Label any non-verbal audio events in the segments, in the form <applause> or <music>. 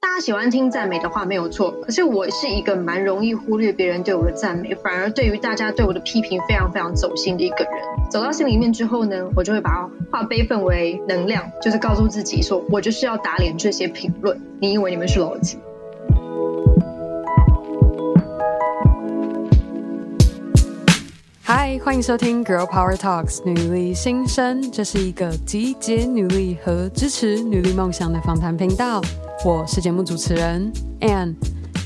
大家喜欢听赞美的话没有错，可是我是一个蛮容易忽略别人对我的赞美，反而对于大家对我的批评非常非常走心的一个人。走到心里面之后呢，我就会把话悲愤为能量，就是告诉自己说，我就是要打脸这些评论。你以为你们是逻辑？嗨，欢迎收听 Girl Power Talks 女力新生，这是一个集结女力和支持女力梦想的访谈频道。我是节目主持人 Anne，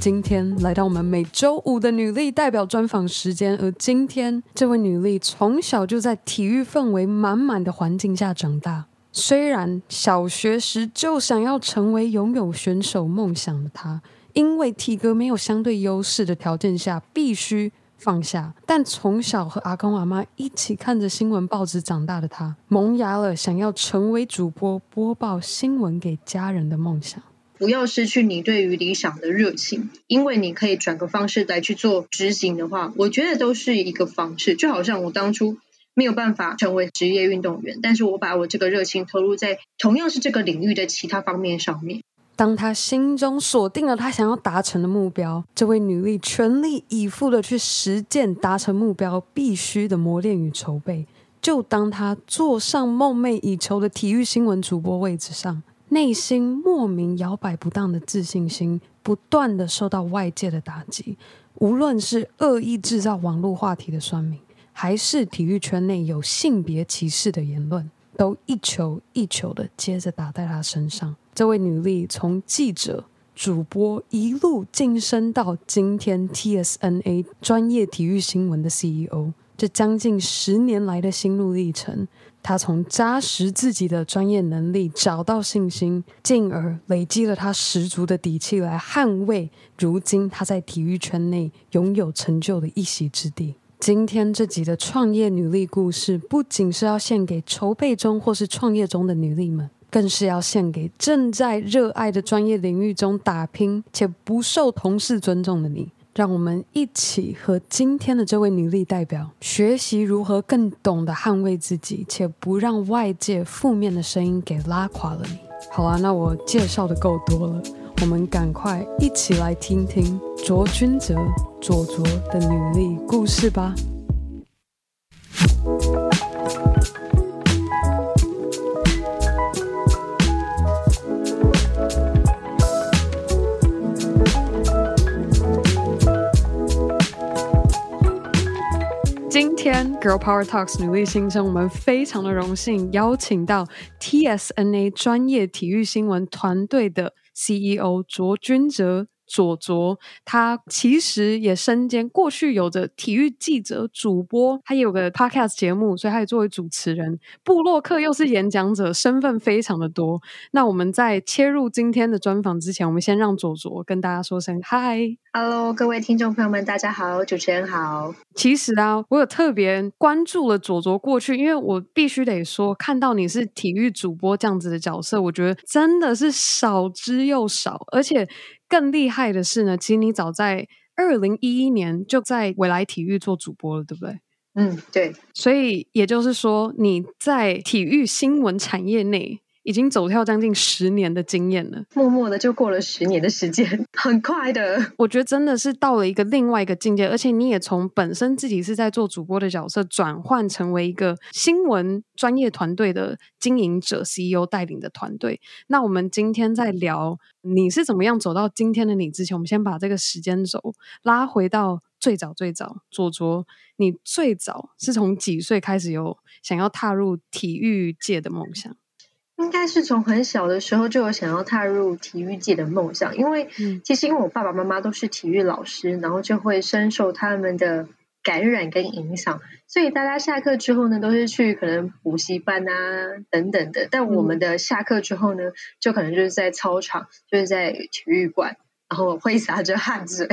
今天来到我们每周五的女力代表专访时间。而今天这位女力从小就在体育氛围满满的环境下长大，虽然小学时就想要成为拥有选手梦想的她，因为体格没有相对优势的条件下，必须。放下，但从小和阿公阿妈一起看着新闻报纸长大的他，萌芽了想要成为主播播报新闻给家人的梦想。不要失去你对于理想的热情，因为你可以转个方式来去做执行的话，我觉得都是一个方式。就好像我当初没有办法成为职业运动员，但是我把我这个热情投入在同样是这个领域的其他方面上面。当他心中锁定了他想要达成的目标，这位女力全力以赴的去实践达成目标必须的磨练与筹备。就当他坐上梦寐以求的体育新闻主播位置上，内心莫名摇摆不当的自信心不断的受到外界的打击。无论是恶意制造网络话题的酸民，还是体育圈内有性别歧视的言论，都一球一球的接着打在他身上。这位女力从记者、主播一路晋升到今天 TSNA 专业体育新闻的 CEO，这将近十年来的心路历程，她从扎实自己的专业能力找到信心，进而累积了她十足的底气来捍卫如今她在体育圈内拥有成就的一席之地。今天这集的创业女力故事，不仅是要献给筹备中或是创业中的女力们。更是要献给正在热爱的专业领域中打拼且不受同事尊重的你。让我们一起和今天的这位女力代表学习如何更懂得捍卫自己，且不让外界负面的声音给拉垮了你。好啊，那我介绍的够多了，我们赶快一起来听听卓君泽卓卓的女力故事吧。今天 Girl Power Talks 努力新生，我们非常的荣幸邀请到 TSNA 专业体育新闻团队的 CEO 卓君哲。卓卓，他其实也身兼过去有着体育记者、主播，他也有个 podcast 节目，所以他也作为主持人、布洛克又是演讲者，身份非常的多。那我们在切入今天的专访之前，我们先让佐卓跟大家说声嗨，Hello，各位听众朋友们，大家好，主持人好。其实啊，我有特别关注了佐卓过去，因为我必须得说，看到你是体育主播这样子的角色，我觉得真的是少之又少，而且。更厉害的是呢，其实你早在二零一一年就在未来体育做主播了，对不对？嗯，对。所以也就是说，你在体育新闻产业内。已经走跳将近十年的经验了，默默的就过了十年的时间，<laughs> 很快的。我觉得真的是到了一个另外一个境界，而且你也从本身自己是在做主播的角色，转换成为一个新闻专业团队的经营者、CEO 带领的团队。那我们今天在聊你是怎么样走到今天的你之前，我们先把这个时间轴拉回到最早最早，左卓，你最早是从几岁开始有想要踏入体育界的梦想？应该是从很小的时候就有想要踏入体育界的梦想，因为其实因为我爸爸妈妈都是体育老师，然后就会深受他们的感染跟影响，所以大家下课之后呢，都是去可能补习班啊等等的。但我们的下课之后呢，就可能就是在操场，就是在体育馆，然后挥洒着汗水。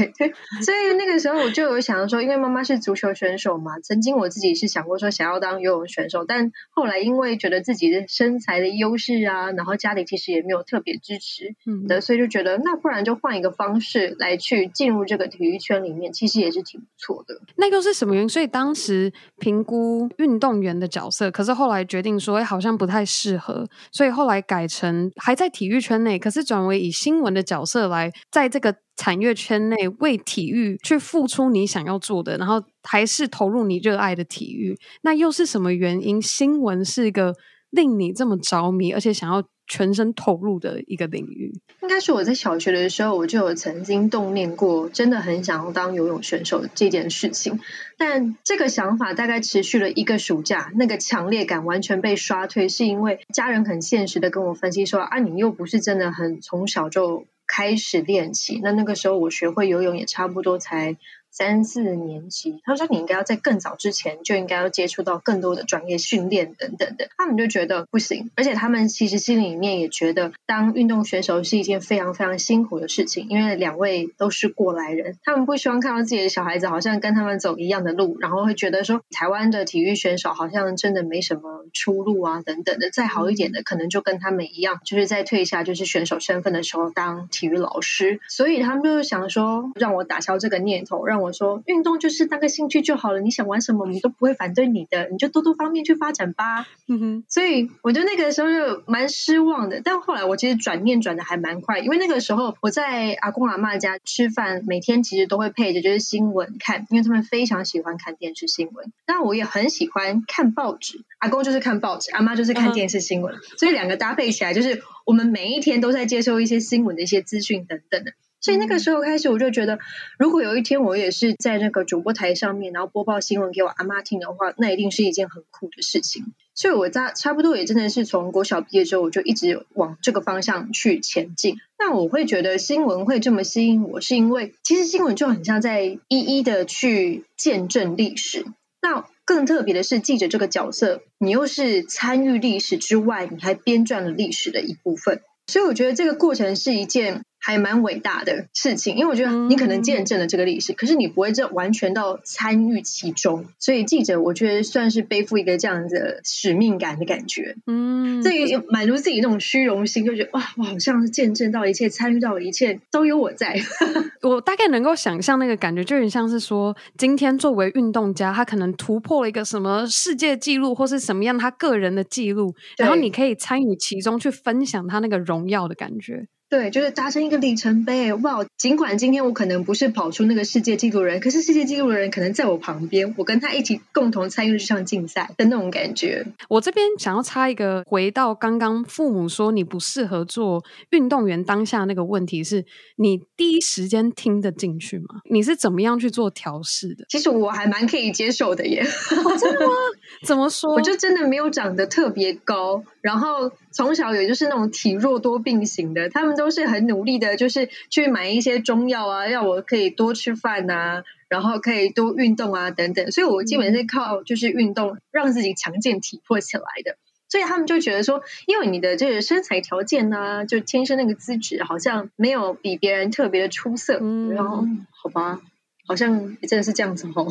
所以那个时候我就有想说，因为妈妈是足球选手嘛，曾经我自己是想过说想要当游泳选手，但后来因为觉得自己的身材的优势啊，然后家里其实也没有特别支持的，嗯、所以就觉得那不然就换一个方式来去进入这个体育圈里面，其实也是挺不错的。那又是什么原因？所以当时评估运动员的角色，可是后来决定说，哎，好像不太适合，所以后来改成还在体育圈内，可是转为以新闻的角色来在这个产业圈内为体育去付出你想要做的，然后还是投入你热爱的体育。那又是什么原因？新闻是一个令你这么着迷，而且想要全身投入的一个领域，应该是我在小学的时候，我就有曾经动念过，真的很想要当游泳选手这件事情。但这个想法大概持续了一个暑假，那个强烈感完全被刷退，是因为家人很现实的跟我分析说：“啊，你又不是真的很从小就开始练习，那那个时候我学会游泳也差不多才。”三四年级，他说你应该要在更早之前就应该要接触到更多的专业训练等等的，他们就觉得不行，而且他们其实心里面也觉得当运动选手是一件非常非常辛苦的事情，因为两位都是过来人，他们不希望看到自己的小孩子好像跟他们走一样的路，然后会觉得说台湾的体育选手好像真的没什么出路啊等等的，再好一点的可能就跟他们一样，就是在退下就是选手身份的时候当体育老师，所以他们就想说让我打消这个念头，让我说运动就是当个兴趣就好了，你想玩什么，我们都不会反对你的，你就多多方面去发展吧。嗯哼，所以我觉得那个时候就蛮失望的。但后来我其实转念转的还蛮快，因为那个时候我在阿公阿妈家吃饭，每天其实都会配着就是新闻看，因为他们非常喜欢看电视新闻。那我也很喜欢看报纸，阿公就是看报纸，阿妈就是看电视新闻，所以两个搭配起来，就是我们每一天都在接收一些新闻的一些资讯等等的。所以那个时候开始，我就觉得，如果有一天我也是在那个主播台上面，然后播报新闻给我阿妈听的话，那一定是一件很酷的事情。所以我在差不多也真的是从国小毕业之后，我就一直往这个方向去前进。那我会觉得新闻会这么吸引我，是因为其实新闻就很像在一一的去见证历史。那更特别的是，记者这个角色，你又是参与历史之外，你还编撰了历史的一部分。所以我觉得这个过程是一件。还蛮伟大的事情，因为我觉得你可能见证了这个历史，嗯、可是你不会这完全到参与其中，所以记者我觉得算是背负一个这样子的使命感的感觉，嗯，所以。满足自己那种虚荣心，就觉得哇，我好像是见证到一切，参与到一切，都有我在。<laughs> 我大概能够想象那个感觉，就有点像是说，今天作为运动家，他可能突破了一个什么世界纪录，或是什么样他个人的记录，然后你可以参与其中，去分享他那个荣耀的感觉。对，就是达成一个里程碑。哇，尽管今天我可能不是跑出那个世界纪录人，可是世界纪录的人可能在我旁边，我跟他一起共同参与这项竞赛的那种感觉。我这边想要插一个，回到刚刚父母说你不适合做运动员当下那个问题是，你第一时间听得进去吗？你是怎么样去做调试的？其实我还蛮可以接受的耶。哦，真的吗？<laughs> 怎么说？<laughs> 我就真的没有长得特别高，然后从小也就是那种体弱多病型的，他们。都是很努力的，就是去买一些中药啊，让我可以多吃饭啊，然后可以多运动啊，等等。所以我基本是靠就是运动让自己强健体魄起来的。所以他们就觉得说，因为你的这个身材条件呢、啊，就天生那个资质好像没有比别人特别的出色。嗯，然后好吧。好像真的是这样子哦，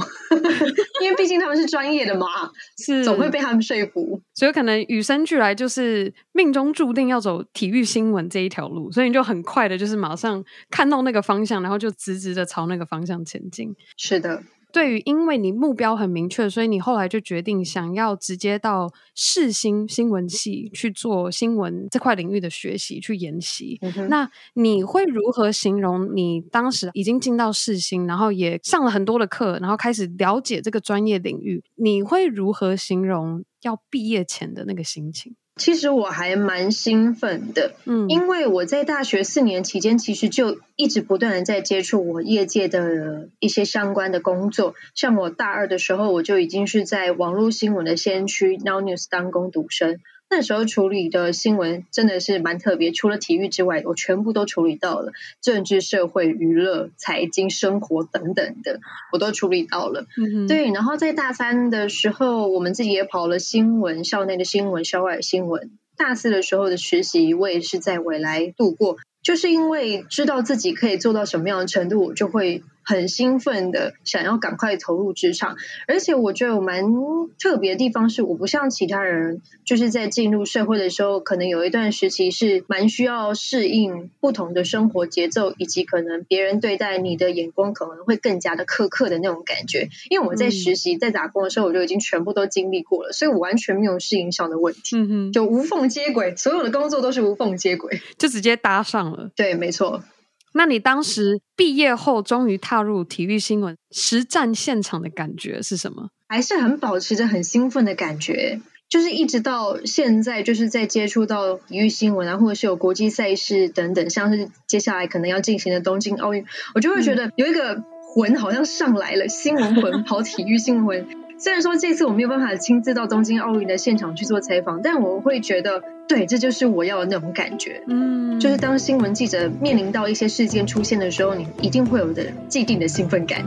因为毕竟他们是专业的嘛，<laughs> 是总会被他们说服，所以可能与生俱来就是命中注定要走体育新闻这一条路，所以你就很快的，就是马上看到那个方向，然后就直直的朝那个方向前进。是的。对于，因为你目标很明确，所以你后来就决定想要直接到世新新闻系去做新闻这块领域的学习，去研习。嗯、那你会如何形容你当时已经进到世新，然后也上了很多的课，然后开始了解这个专业领域？你会如何形容要毕业前的那个心情？其实我还蛮兴奋的，嗯，因为我在大学四年期间，其实就一直不断的在接触我业界的一些相关的工作。像我大二的时候，我就已经是在网络新闻的先驱 Now News 当工读生。那时候处理的新闻真的是蛮特别，除了体育之外，我全部都处理到了，政治、社会、娱乐、财经、生活等等的，我都处理到了。嗯。对，然后在大三的时候，我们自己也跑了新闻，校内的新闻、校外的新闻。大四的时候的实习，我也是在未来度过。就是因为知道自己可以做到什么样的程度，我就会很兴奋的想要赶快投入职场。而且我觉得我蛮特别的地方是，我不像其他人，就是在进入社会的时候，可能有一段时期是蛮需要适应不同的生活节奏，以及可能别人对待你的眼光可能会更加的苛刻的那种感觉。因为我在实习、在打工的时候，我就已经全部都经历过了，所以我完全没有适应上的问题，嗯，就无缝接轨，所有的工作都是无缝接轨，就直接搭上了。对，没错。那你当时毕业后终于踏入体育新闻实战现场的感觉是什么？还是很保持着很兴奋的感觉，就是一直到现在，就是在接触到体育新闻啊，或者是有国际赛事等等，像是接下来可能要进行的东京奥运，我就会觉得有一个魂好像上来了，新闻魂跑体育新闻魂。虽然说这次我没有办法亲自到东京奥运的现场去做采访，但我会觉得，对，这就是我要的那种感觉。嗯，就是当新闻记者面临到一些事件出现的时候，你一定会有的既定的兴奋感。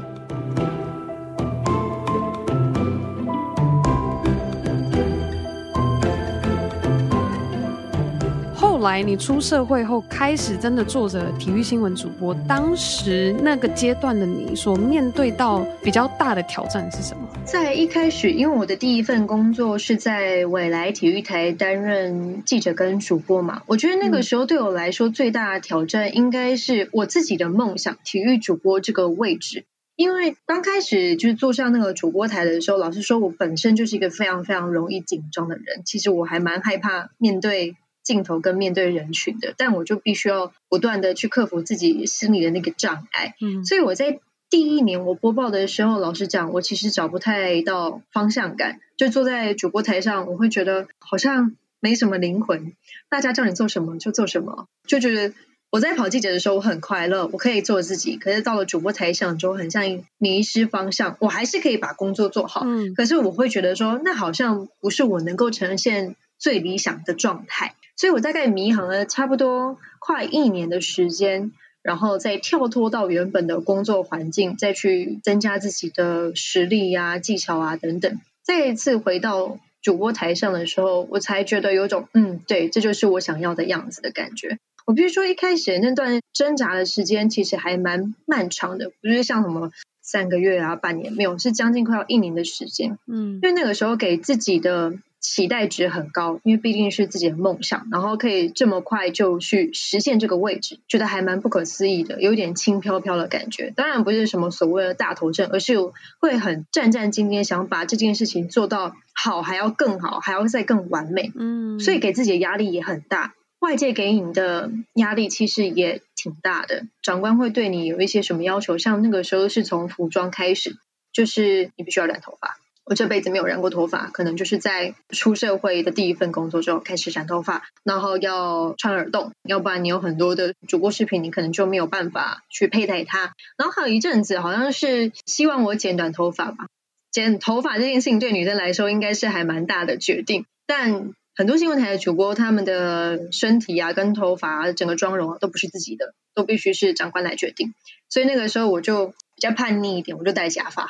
来你出社会后，开始真的做着体育新闻主播。当时那个阶段的你所面对到比较大的挑战是什么？在一开始，因为我的第一份工作是在未来体育台担任记者跟主播嘛，我觉得那个时候对我来说最大的挑战应该是我自己的梦想——体育主播这个位置。因为刚开始就是坐上那个主播台的时候，老实说，我本身就是一个非常非常容易紧张的人。其实我还蛮害怕面对。镜头跟面对人群的，但我就必须要不断的去克服自己心里的那个障碍。嗯，所以我在第一年我播报的时候，老实讲，我其实找不太到方向感。就坐在主播台上，我会觉得好像没什么灵魂。大家叫你做什么就做什么，就觉得我在跑记者的时候我很快乐，我可以做自己。可是到了主播台上之后很像迷失方向。我还是可以把工作做好，嗯，可是我会觉得说，那好像不是我能够呈现最理想的状态。所以我大概迷航了差不多快一年的时间，然后再跳脱到原本的工作环境，再去增加自己的实力呀、啊、技巧啊等等。再一次回到主播台上的时候，我才觉得有种嗯，对，这就是我想要的样子的感觉。我必须说，一开始那段挣扎的时间其实还蛮漫长的，不是像什么三个月啊、半年，没有，是将近快要一年的时间。嗯，因为那个时候给自己的。期待值很高，因为毕竟是自己的梦想，然后可以这么快就去实现这个位置，觉得还蛮不可思议的，有点轻飘飘的感觉。当然不是什么所谓的大头症，而是会很战战兢兢，想把这件事情做到好，还要更好，还要再更完美。嗯，所以给自己的压力也很大，外界给你的压力其实也挺大的。长官会对你有一些什么要求？像那个时候是从服装开始，就是你必须要染头发。我这辈子没有染过头发，可能就是在出社会的第一份工作之后开始染头发，然后要穿耳洞，要不然你有很多的主播视频，你可能就没有办法去佩戴它。然后还有一阵子，好像是希望我剪短头发吧。剪头发这件事情对女生来说应该是还蛮大的决定，但很多新闻台的主播，他们的身体啊、跟头发啊、整个妆容啊，都不是自己的，都必须是长官来决定。所以那个时候我就比较叛逆一点，我就戴假发。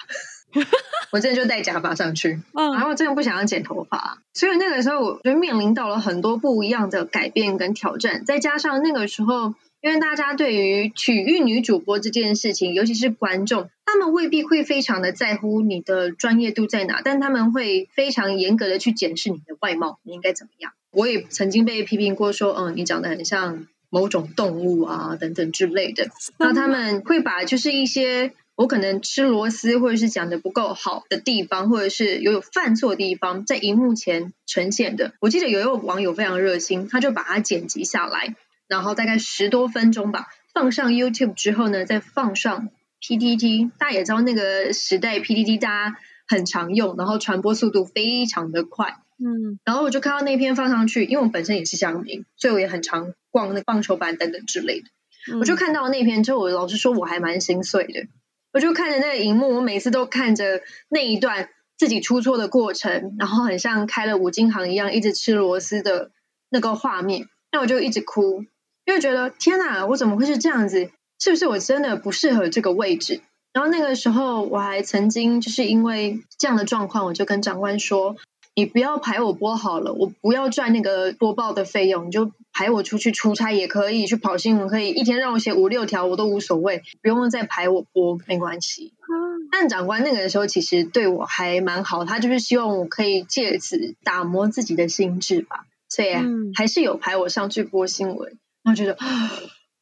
<laughs> 我真的就戴假发上去，然后真的不想要剪头发，所以那个时候我就面临到了很多不一样的改变跟挑战。再加上那个时候，因为大家对于体育女主播这件事情，尤其是观众，他们未必会非常的在乎你的专业度在哪，但他们会非常严格的去检视你的外貌，你应该怎么样。我也曾经被批评过，说，嗯，你长得很像某种动物啊，等等之类的。那他们会把就是一些。我可能吃螺丝，或者是讲的不够好的地方，或者是有有犯错的地方，在荧幕前呈现的。我记得有一位网友非常热心，他就把它剪辑下来，然后大概十多分钟吧，放上 YouTube 之后呢，再放上 PTT。大家也知道那个时代 PTT 大家很常用，然后传播速度非常的快。嗯，然后我就看到那篇放上去，因为我本身也是乡民，所以我也很常逛那棒球版等等之类的。嗯，我就看到那篇之后，我老实说，我还蛮心碎的。我就看着那个荧幕，我每次都看着那一段自己出错的过程，然后很像开了五金行一样，一直吃螺丝的那个画面，那我就一直哭，因为觉得天哪，我怎么会是这样子？是不是我真的不适合这个位置？然后那个时候我还曾经就是因为这样的状况，我就跟长官说，你不要排我播好了，我不要赚那个播报的费用，你就排我出去出差也可以，去跑新闻可以，一天让我写五六条我都无所谓，不用再排我播没关系。嗯、但长官那个时候其实对我还蛮好，他就是希望我可以借此打磨自己的心智吧，所以还是有排我上去播新闻。我觉得啊，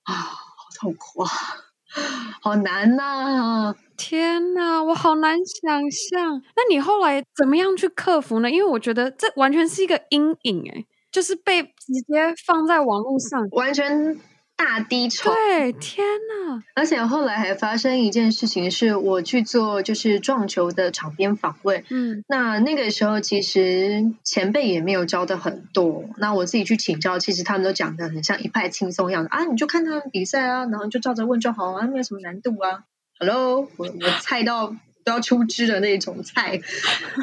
好痛苦啊，<laughs> 好难呐、啊！天呐，我好难想象。那你后来怎么样去克服呢？因为我觉得这完全是一个阴影，诶，就是被直接放在网络上，完全大低潮。对，天呐。而且后来还发生一件事情，是我去做就是撞球的场边访问。嗯，那那个时候其实前辈也没有教的很多，那我自己去请教，其实他们都讲的很像一派轻松样子啊，你就看他们比赛啊，然后就照着问就好啊，没有什么难度啊。Hello，我我菜到都要出汁的那种菜，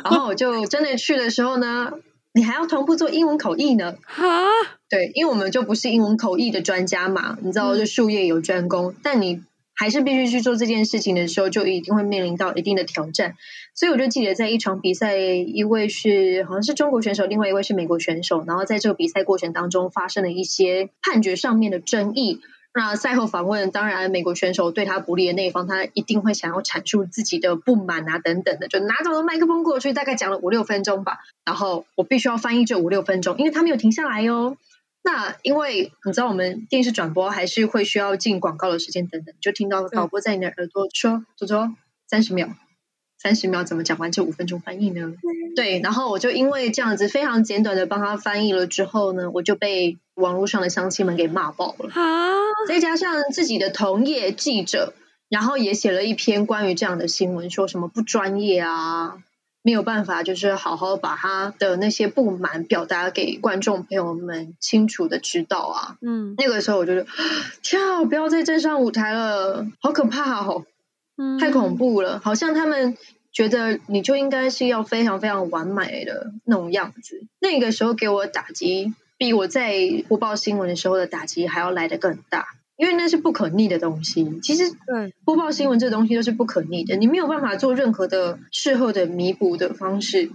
然后我就真的去的时候呢，你还要同步做英文口译呢。哈，对，因为我们就不是英文口译的专家嘛，你知道，就术业有专攻，嗯、但你还是必须去做这件事情的时候，就一定会面临到一定的挑战。所以我就记得在一场比赛，一位是好像是中国选手，另外一位是美国选手，然后在这个比赛过程当中发生了一些判决上面的争议。那赛后访问，当然美国选手对他不利的那一方，他一定会想要阐述自己的不满啊，等等的，就拿走了麦克风过去，大概讲了五六分钟吧。然后我必须要翻译这五六分钟，因为他没有停下来哟。那因为你知道，我们电视转播还是会需要进广告的时间等等，就听到导播在你的耳朵说：“左左三十秒。”三十秒怎么讲完这五分钟翻译呢？对，然后我就因为这样子非常简短的帮他翻译了之后呢，我就被网络上的乡亲们给骂爆了。啊！再加上自己的同业记者，然后也写了一篇关于这样的新闻，说什么不专业啊，没有办法就是好好把他的那些不满表达给观众朋友们清楚的知道啊。嗯，那个时候我就觉得，跳，不要再站上舞台了，好可怕哦。太恐怖了，好像他们觉得你就应该是要非常非常完美的那种样子。那个时候给我打击，比我在播报新闻的时候的打击还要来得更大，因为那是不可逆的东西。其实，对播报新闻这东西都是不可逆的，你没有办法做任何的事后的弥补的方式。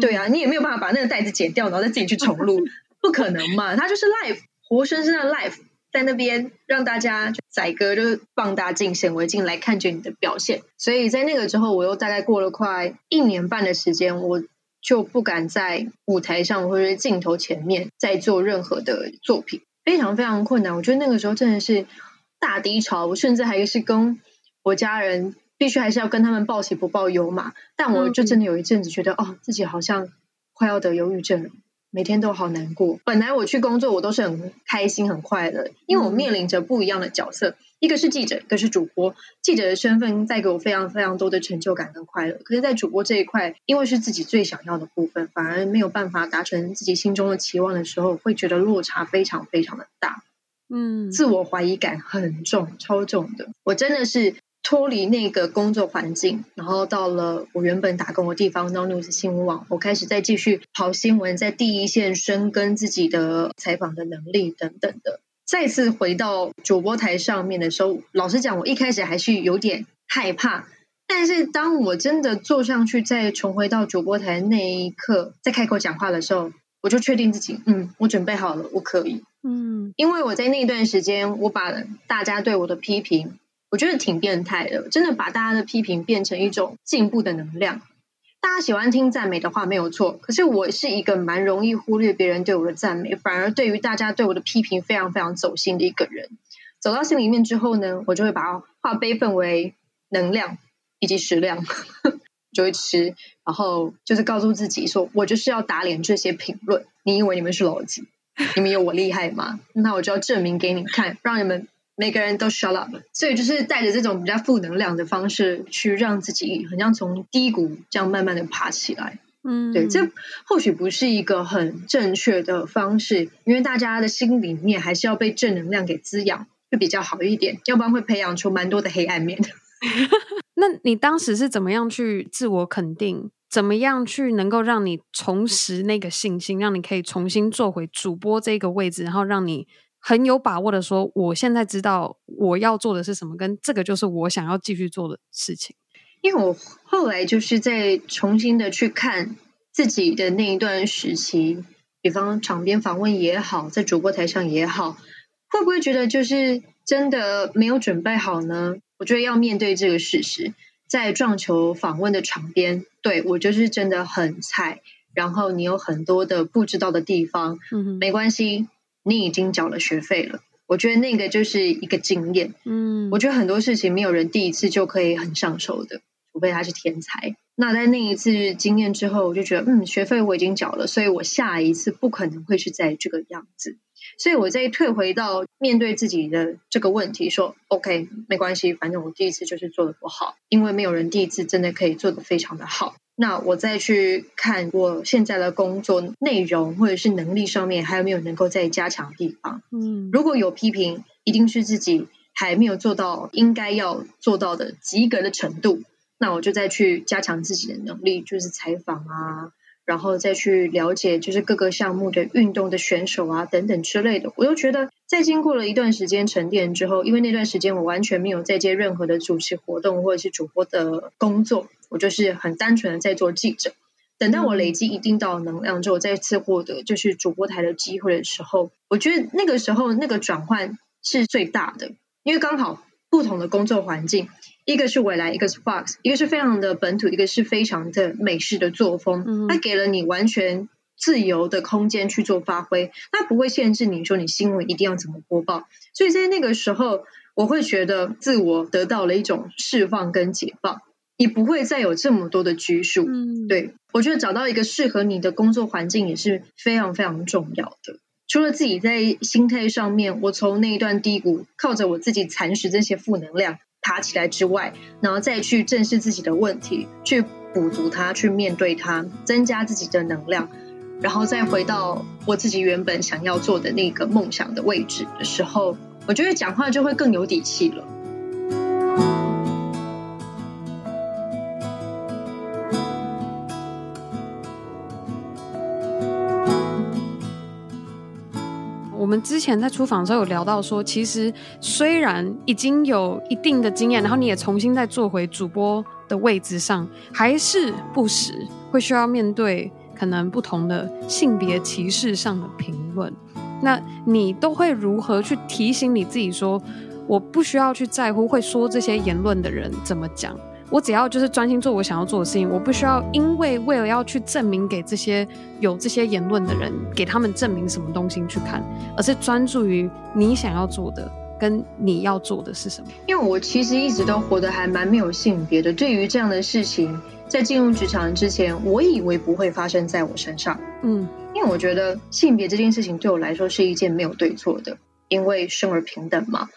对啊，你也没有办法把那个袋子剪掉，然后再自己去重录，<laughs> 不可能嘛？它就是 live，活生生的 live。在那边让大家载歌，就是放大镜、显微镜来看着你的表现。所以在那个之后，我又大概过了快一年半的时间，我就不敢在舞台上或者镜头前面再做任何的作品，非常非常困难。我觉得那个时候真的是大低潮，我甚至还是跟我家人必须还是要跟他们报喜不报忧嘛。但我就真的有一阵子觉得，哦，自己好像快要得忧郁症了。每天都好难过。本来我去工作，我都是很开心、很快乐，因为我面临着不一样的角色，嗯、一个是记者，一个是主播。记者的身份带给我非常非常多的成就感跟快乐。可是，在主播这一块，因为是自己最想要的部分，反而没有办法达成自己心中的期望的时候，会觉得落差非常非常的大。嗯，自我怀疑感很重，超重的。我真的是。脱离那个工作环境，然后到了我原本打工的地方 NONEWS 新闻网，我开始再继续跑新闻，在第一线深耕自己的采访的能力等等的。再次回到主播台上面的时候，老实讲，我一开始还是有点害怕，但是当我真的坐上去，再重回到主播台那一刻，再开口讲话的时候，我就确定自己，嗯，我准备好了，我可以，嗯，因为我在那段时间，我把大家对我的批评。我觉得挺变态的，真的把大家的批评变成一种进步的能量。大家喜欢听赞美的话没有错，可是我是一个蛮容易忽略别人对我的赞美，反而对于大家对我的批评非常非常走心的一个人。走到心里面之后呢，我就会把话悲愤为能量以及食量，<laughs> 就会吃，然后就是告诉自己说，我就是要打脸这些评论。你以为你们是老几？你们有我厉害吗？那我就要证明给你看，让你们。每个人都 shut up，所以就是带着这种比较负能量的方式去让自己，好像从低谷这样慢慢的爬起来。嗯，对，这或许不是一个很正确的方式，因为大家的心里面还是要被正能量给滋养，会比较好一点，要不然会培养出蛮多的黑暗面。<laughs> <laughs> 那你当时是怎么样去自我肯定？怎么样去能够让你重拾那个信心，让你可以重新坐回主播这个位置，然后让你。很有把握的说，我现在知道我要做的是什么，跟这个就是我想要继续做的事情。因为我后来就是在重新的去看。自己的那一段时期，比方场边访问也好，在主播台上也好，会不会觉得就是真的没有准备好呢？我觉得要面对这个事实，在撞球访问的场边，对，我就是真的很菜，然后你有很多的不知道的地方，嗯哼，没关系，你已经缴了学费了。我觉得那个就是一个经验，嗯，我觉得很多事情没有人第一次就可以很上手的，除非他是天才。那在那一次经验之后，我就觉得，嗯，学费我已经缴了，所以我下一次不可能会是在这个样子。所以我再退回到面对自己的这个问题，说，OK，没关系，反正我第一次就是做的不好，因为没有人第一次真的可以做的非常的好。那我再去看我现在的工作内容或者是能力上面还有没有能够再加强的地方。嗯，如果有批评，一定是自己还没有做到应该要做到的及格的程度。那我就再去加强自己的能力，就是采访啊，然后再去了解就是各个项目的运动的选手啊等等之类的。我又觉得，在经过了一段时间沉淀之后，因为那段时间我完全没有再接任何的主持活动或者是主播的工作，我就是很单纯的在做记者。等到我累积一定到能量之后，再次获得就是主播台的机会的时候，我觉得那个时候那个转换是最大的，因为刚好不同的工作环境。一个是未来，一个是 Fox，一个是非常的本土，一个是非常的美式的作风。它给了你完全自由的空间去做发挥，它不会限制你说你新闻一定要怎么播报。所以在那个时候，我会觉得自我得到了一种释放跟解放，你不会再有这么多的拘束。嗯，对，我觉得找到一个适合你的工作环境也是非常非常重要的。除了自己在心态上面，我从那一段低谷靠着我自己蚕食这些负能量。爬起来之外，然后再去正视自己的问题，去补足它，去面对它，增加自己的能量，然后再回到我自己原本想要做的那个梦想的位置的时候，我觉得讲话就会更有底气了。我们之前在出访的时候有聊到说，其实虽然已经有一定的经验，然后你也重新再坐回主播的位置上，还是不时会需要面对可能不同的性别歧视上的评论。那你都会如何去提醒你自己说，我不需要去在乎会说这些言论的人怎么讲？我只要就是专心做我想要做的事情，我不需要因为为了要去证明给这些有这些言论的人，给他们证明什么东西去看，而是专注于你想要做的跟你要做的是什么。因为我其实一直都活得还蛮没有性别的，对于这样的事情，在进入职场之前，我以为不会发生在我身上。嗯，因为我觉得性别这件事情对我来说是一件没有对错的，因为生而平等嘛。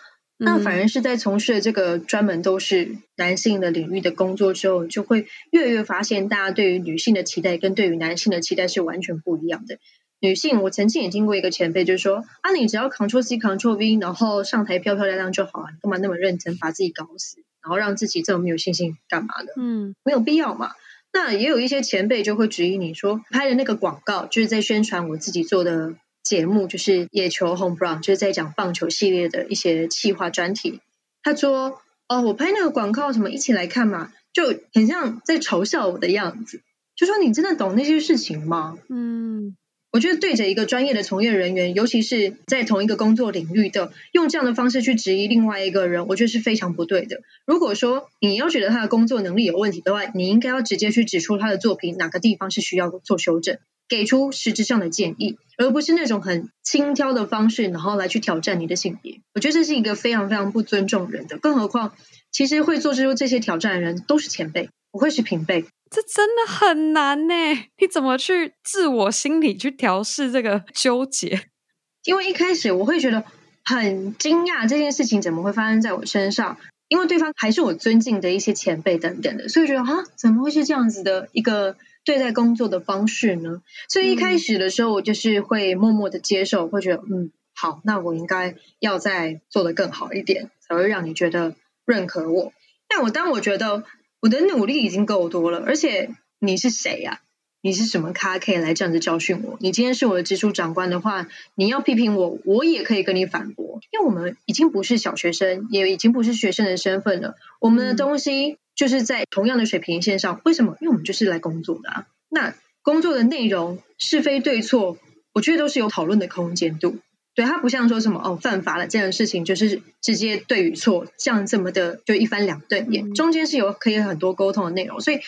那反而是在从事了这个专门都是男性的领域的工作之后，就会越来越发现，大家对于女性的期待跟对于男性的期待是完全不一样的。女性，我曾经也听过一个前辈，就是说啊，你只要 Ctrl C Ctrl V，然后上台漂漂亮亮就好了，你干嘛那么认真，把自己搞死，然后让自己这么没有信心干嘛的？嗯，没有必要嘛。那也有一些前辈就会质疑你说，拍的那个广告就是在宣传我自己做的。节目就是野球 Home Run，就是在讲棒球系列的一些企划专题。他说：“哦，我拍那个广告，什么一起来看嘛，就很像在嘲笑我的样子。就说你真的懂那些事情吗？”嗯，我觉得对着一个专业的从业人员，尤其是在同一个工作领域的，用这样的方式去质疑另外一个人，我觉得是非常不对的。如果说你要觉得他的工作能力有问题的话，你应该要直接去指出他的作品哪个地方是需要做修正。给出实质上的建议，而不是那种很轻佻的方式，然后来去挑战你的性别。我觉得这是一个非常非常不尊重人的。更何况，其实会做出这些挑战的人都是前辈，不会是平辈。这真的很难呢。你怎么去自我心理去调试这个纠结？<laughs> 因为一开始我会觉得很惊讶，这件事情怎么会发生在我身上？因为对方还是我尊敬的一些前辈等等的，所以觉得啊，怎么会是这样子的一个？对待工作的方式呢？所以一开始的时候，我就是会默默的接受，会觉得嗯，好，那我应该要再做的更好一点，才会让你觉得认可我。但我当我觉得我的努力已经够多了，而且你是谁呀？你是什么咖可以来这样子教训我？你今天是我的直属长官的话，你要批评我，我也可以跟你反驳，因为我们已经不是小学生，也已经不是学生的身份了，我们的东西。就是在同样的水平线上，为什么？因为我们就是来工作的啊。那工作的内容是非对错，我觉得都是有讨论的空间度。对，它不像说什么哦，犯法了这样的事情，就是直接对与错这样这么的就一翻两瞪眼，嗯、中间是有可以很多沟通的内容。所以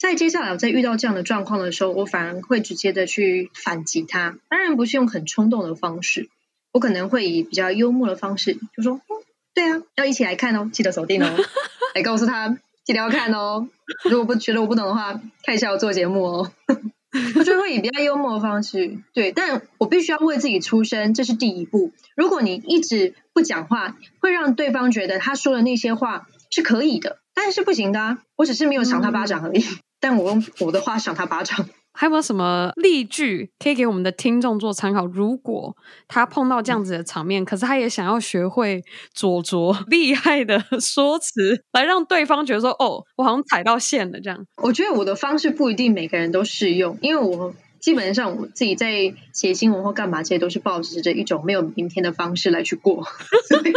在接下来我在遇到这样的状况的时候，我反而会直接的去反击他。当然不是用很冲动的方式，我可能会以比较幽默的方式，就说：“嗯，对啊，要一起来看哦，记得锁定哦，<laughs> 来告诉他记得要看哦。如果不觉得我不懂的话，看一下我做节目哦。<laughs> ”我就会以比较幽默的方式，对，但我必须要为自己出声，这是第一步。如果你一直不讲话，会让对方觉得他说的那些话是可以的，但是不行的啊。我只是没有赏他巴掌而已，嗯、但我用我的话赏他巴掌。<laughs> 还有没有什么例句可以给我们的听众做参考？如果他碰到这样子的场面，嗯、可是他也想要学会佐着 <laughs> 厉害的说辞，来让对方觉得说：“哦，我好像踩到线了。”这样，我觉得我的方式不一定每个人都适用，因为我基本上我自己在写新闻或干嘛，这些都是抱持着一种没有明天的方式来去过，<laughs> 所以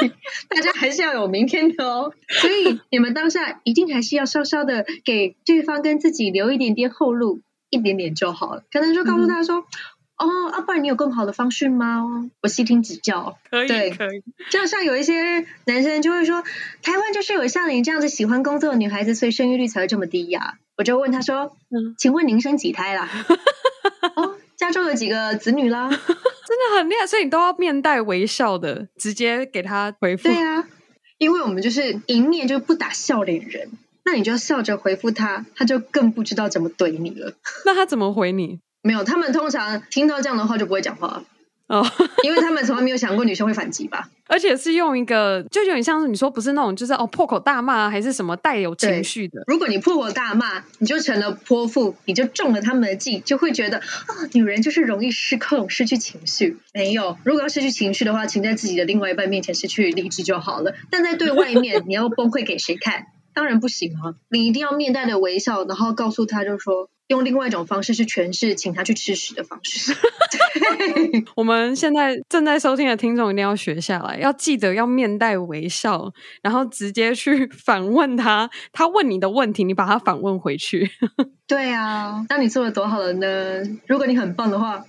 大家还是要有明天的哦。所以你们当下一定还是要稍稍的给对方跟自己留一点点后路。一点点就好了，可能就告诉他说：“嗯、哦，啊，不然你有更好的方式吗？我悉听指教。”可以，对，可以。就像有一些男生就会说：“台湾就是有像你这样子喜欢工作的女孩子，所以生育率才会这么低呀。”我就问他说：“嗯，请问您生几胎啦？<laughs> 哦，家中有几个子女啦？” <laughs> 真的很厉害，所以你都要面带微笑的直接给他回复。对啊，因为我们就是迎面就不打笑脸人。那你就笑着回复他，他就更不知道怎么怼你了。<laughs> 那他怎么回你？没有，他们通常听到这样的话就不会讲话哦，因为他们从来没有想过女生会反击吧。<laughs> 而且是用一个，就有点像是你说不是那种，就是哦破口大骂还是什么带有情绪的。如果你破口大骂，你就成了泼妇，你就中了他们的计，就会觉得啊、哦，女人就是容易失控、失去情绪。没有，如果要失去情绪的话，请在自己的另外一半面前失去理智就好了。但在对外面，你要崩溃给谁看？<laughs> 当然不行啊！你一定要面带着微笑，然后告诉他，就是说用另外一种方式去诠释，请他去吃屎的方式。<laughs> 我们现在正在收听的听众一定要学下来，要记得要面带微笑，然后直接去 <laughs> 反问他。他问你的问题，你把他反问回去。<laughs> 对啊，那你做的多好了呢？如果你很棒的话，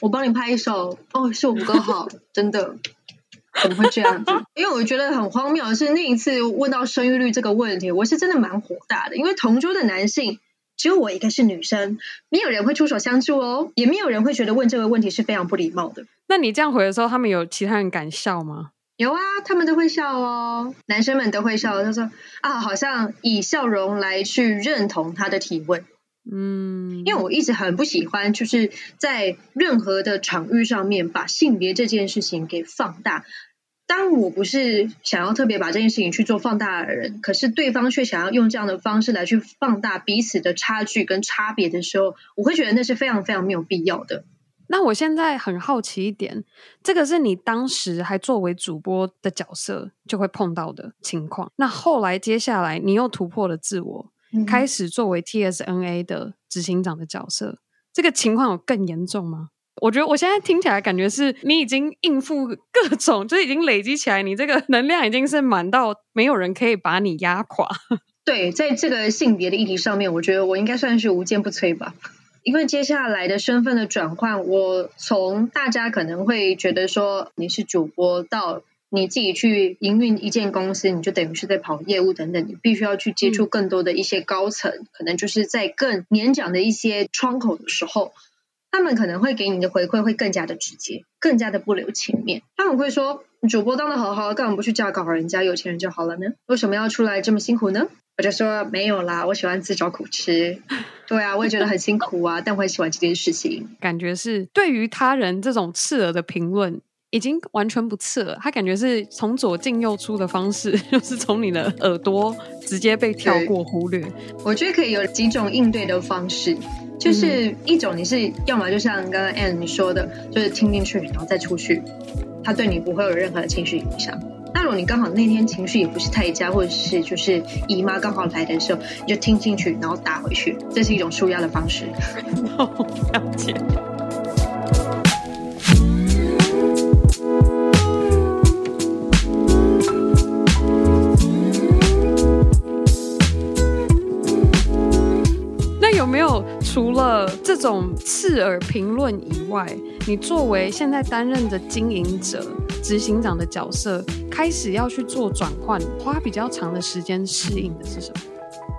我帮你拍一首。哦，是我不够好，真的。怎么会这样子？<laughs> 因为我觉得很荒谬是，那一次问到生育率这个问题，我是真的蛮火大的。因为同桌的男性只有我一个是女生，没有人会出手相助哦，也没有人会觉得问这个问题是非常不礼貌的。那你这样回的时候，他们有其他人敢笑吗？有啊，他们都会笑哦，男生们都会笑。他说啊，好像以笑容来去认同他的提问。嗯，因为我一直很不喜欢，就是在任何的场域上面把性别这件事情给放大。当我不是想要特别把这件事情去做放大的人，可是对方却想要用这样的方式来去放大彼此的差距跟差别的时候，我会觉得那是非常非常没有必要的。那我现在很好奇一点，这个是你当时还作为主播的角色就会碰到的情况。那后来接下来你又突破了自我。开始作为 TSNA 的执行长的角色，这个情况有更严重吗？我觉得我现在听起来感觉是你已经应付各种，就已经累积起来，你这个能量已经是满到没有人可以把你压垮。<laughs> 对，在这个性别的议题上面，我觉得我应该算是无坚不摧吧。因为接下来的身份的转换，我从大家可能会觉得说你是主播到。你自己去营运一间公司，你就等于是在跑业务等等，你必须要去接触更多的一些高层，嗯、可能就是在更年长的一些窗口的时候，他们可能会给你的回馈会更加的直接，更加的不留情面。他们会说：“主播当的好好，干嘛不去嫁搞人家有钱人就好了呢？为什么要出来这么辛苦呢？”我就说：“没有啦，我喜欢自找苦吃。对啊，我也觉得很辛苦啊，但我很喜欢这件事情。感觉是对于他人这种刺耳的评论。”已经完全不刺了，他感觉是从左进右出的方式，<laughs> 就是从你的耳朵直接被跳过忽略。我觉得可以有几种应对的方式，就是一种你是要么就像刚刚 Anne 你说的，就是听进去然后再出去，他对你不会有任何的情绪影响。那如果你刚好那天情绪也不是太佳，或者是就是姨妈刚好来的时候，你就听进去然后打回去，这是一种舒压的方式。<laughs> 了解。除了这种刺耳评论以外，你作为现在担任的经营者、执行长的角色，开始要去做转换，花比较长的时间适应的是什么？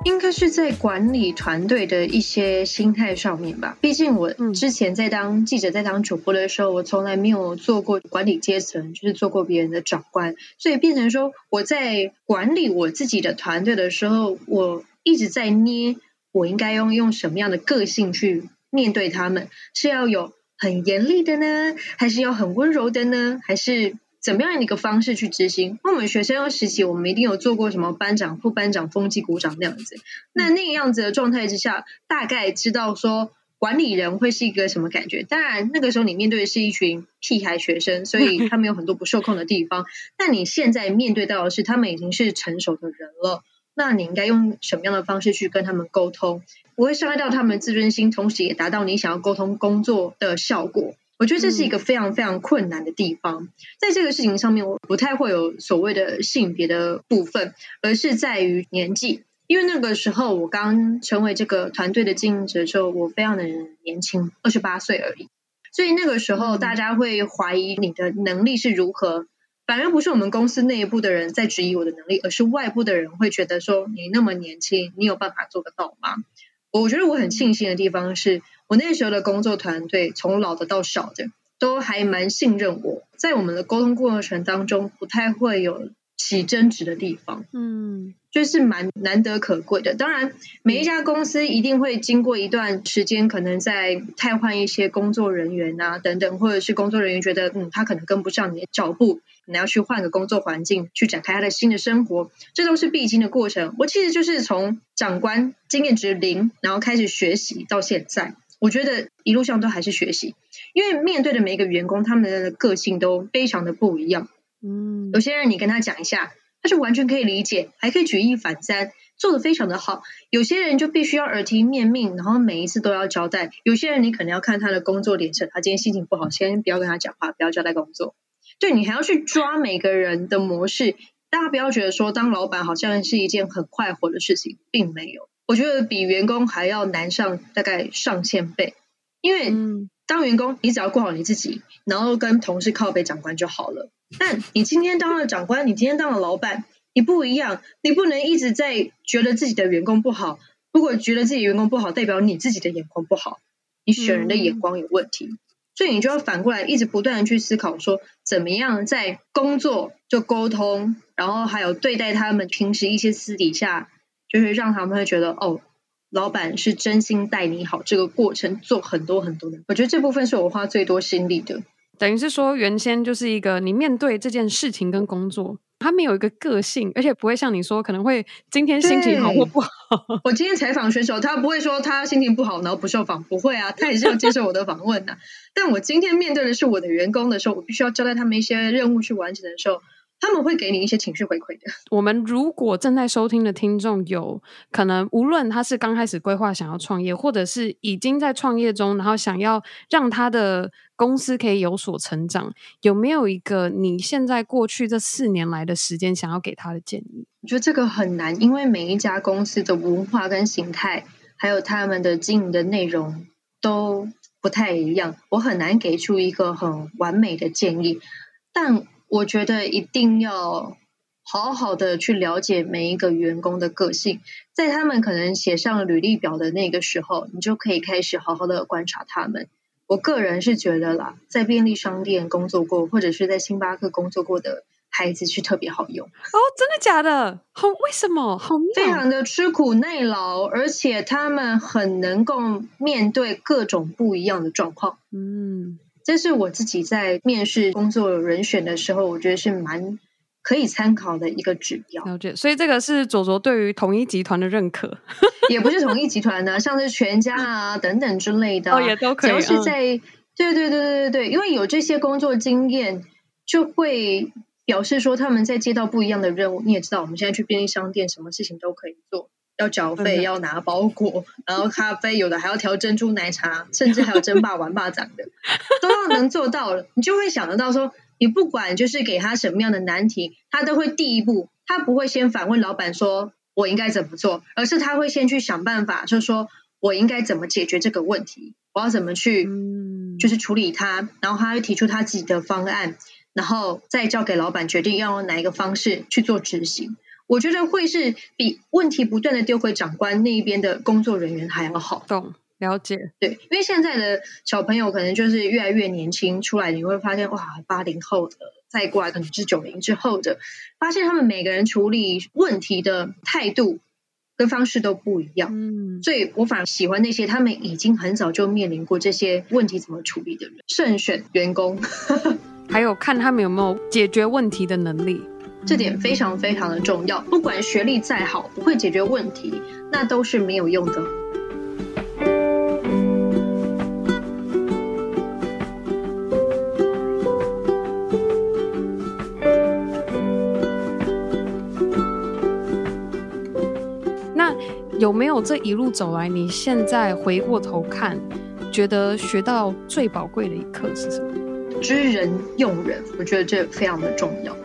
应该是在管理团队的一些心态上面吧。毕竟我之前在当记者、在当主播的时候，我从来没有做过管理阶层，就是做过别人的长官，所以变成说我在管理我自己的团队的时候，我一直在捏，我应该用用什么样的个性去面对他们？是要有很严厉的呢，还是要很温柔的呢？还是？怎么样的一个方式去执行？那我们学生要实习，我们一定有做过什么班长、副班长、风纪股长那样子。那那个样子的状态之下，大概知道说管理人会是一个什么感觉。当然，那个时候你面对的是一群屁孩学生，所以 <laughs> 他们有很多不受控的地方。但你现在面对到的是他们已经是成熟的人了，那你应该用什么样的方式去跟他们沟通，不会伤害到他们自尊心，同时也达到你想要沟通工作的效果。我觉得这是一个非常非常困难的地方，在这个事情上面，我不太会有所谓的性别的部分，而是在于年纪。因为那个时候我刚成为这个团队的经营者的时候，我非常的年轻，二十八岁而已。所以那个时候大家会怀疑你的能力是如何，反而不是我们公司内部的人在质疑我的能力，而是外部的人会觉得说你那么年轻，你有办法做得到吗？我觉得我很庆幸的地方是。我那时候的工作团队，从老的到小的，都还蛮信任我，在我们的沟通过程当中，不太会有起争执的地方。嗯。就是蛮难得可贵的。当然，每一家公司一定会经过一段时间，可能在汰换一些工作人员啊，等等，或者是工作人员觉得，嗯，他可能跟不上你的脚步，你要去换个工作环境，去展开他的新的生活，这都是必经的过程。我其实就是从长官经验值零，然后开始学习到现在，我觉得一路上都还是学习，因为面对的每一个员工，他们的个性都非常的不一样。嗯，有些人你跟他讲一下。他是完全可以理解，还可以举一反三，做的非常的好。有些人就必须要耳提面命，然后每一次都要交代。有些人你可能要看他的工作脸色，他今天心情不好，先不要跟他讲话，不要交代工作。对，你还要去抓每个人的模式。大家不要觉得说当老板好像是一件很快活的事情，并没有。我觉得比员工还要难上大概上千倍，因为当员工你只要过好你自己，然后跟同事靠背长官就好了。但你今天当了长官，你今天当了老板，你不一样，你不能一直在觉得自己的员工不好。如果觉得自己员工不好，代表你自己的眼光不好，你选人的眼光有问题。嗯、所以你就要反过来，一直不断的去思考，说怎么样在工作就沟通，然后还有对待他们平时一些私底下，就是让他们会觉得哦，老板是真心待你好。这个过程做很多很多的，我觉得这部分是我花最多心力的。等于是说，原先就是一个你面对这件事情跟工作，他们有一个个性，而且不会像你说可能会今天心情好或不好。我今天采访选手，他不会说他心情不好然后不受访，不会啊，他也是要接受我的访问的。<laughs> 但我今天面对的是我的员工的时候，我必须要交代他们一些任务去完成的时候。他们会给你一些情绪回馈的。我们如果正在收听的听众有可能，无论他是刚开始规划想要创业，或者是已经在创业中，然后想要让他的公司可以有所成长，有没有一个你现在过去这四年来的时间想要给他的建议？我觉得这个很难，因为每一家公司的文化跟形态，还有他们的经营的内容都不太一样，我很难给出一个很完美的建议，但。我觉得一定要好好的去了解每一个员工的个性，在他们可能写上履历表的那个时候，你就可以开始好好的观察他们。我个人是觉得啦，在便利商店工作过或者是在星巴克工作过的孩子是特别好用哦，真的假的？好，为什么？好，非常的吃苦耐劳，而且他们很能够面对各种不一样的状况。嗯。这是我自己在面试工作人选的时候，我觉得是蛮可以参考的一个指标。了解，所以这个是左左对于统一集团的认可，<laughs> 也不是统一集团的，像是全家啊等等之类的，哦，也都可以。只要是在，嗯、对对对对对对，因为有这些工作经验，就会表示说他们在接到不一样的任务。你也知道，我们现在去便利商店，什么事情都可以做。要缴费，要拿包裹，然后咖啡有的还要调珍珠奶茶，甚至还有争霸玩霸掌的，都要能做到了，你就会想得到说，你不管就是给他什么样的难题，他都会第一步，他不会先反问老板说我应该怎么做，而是他会先去想办法，就是说我应该怎么解决这个问题，我要怎么去，就是处理它，然后他会提出他自己的方案，然后再交给老板决定要用哪一个方式去做执行。我觉得会是比问题不断的丢回长官那一边的工作人员还要好。懂，了解。对，因为现在的小朋友可能就是越来越年轻，出来你会发现哇，八零后的再过来可能是九零之后的，发现他们每个人处理问题的态度跟方式都不一样。嗯，所以我反而喜欢那些他们已经很早就面临过这些问题怎么处理的人，慎选员工，<laughs> 还有看他们有没有解决问题的能力。这点非常非常的重要，不管学历再好，不会解决问题，那都是没有用的。那有没有这一路走来，你现在回过头看，觉得学到最宝贵的一课是什么？知人用人，我觉得这非常的重要。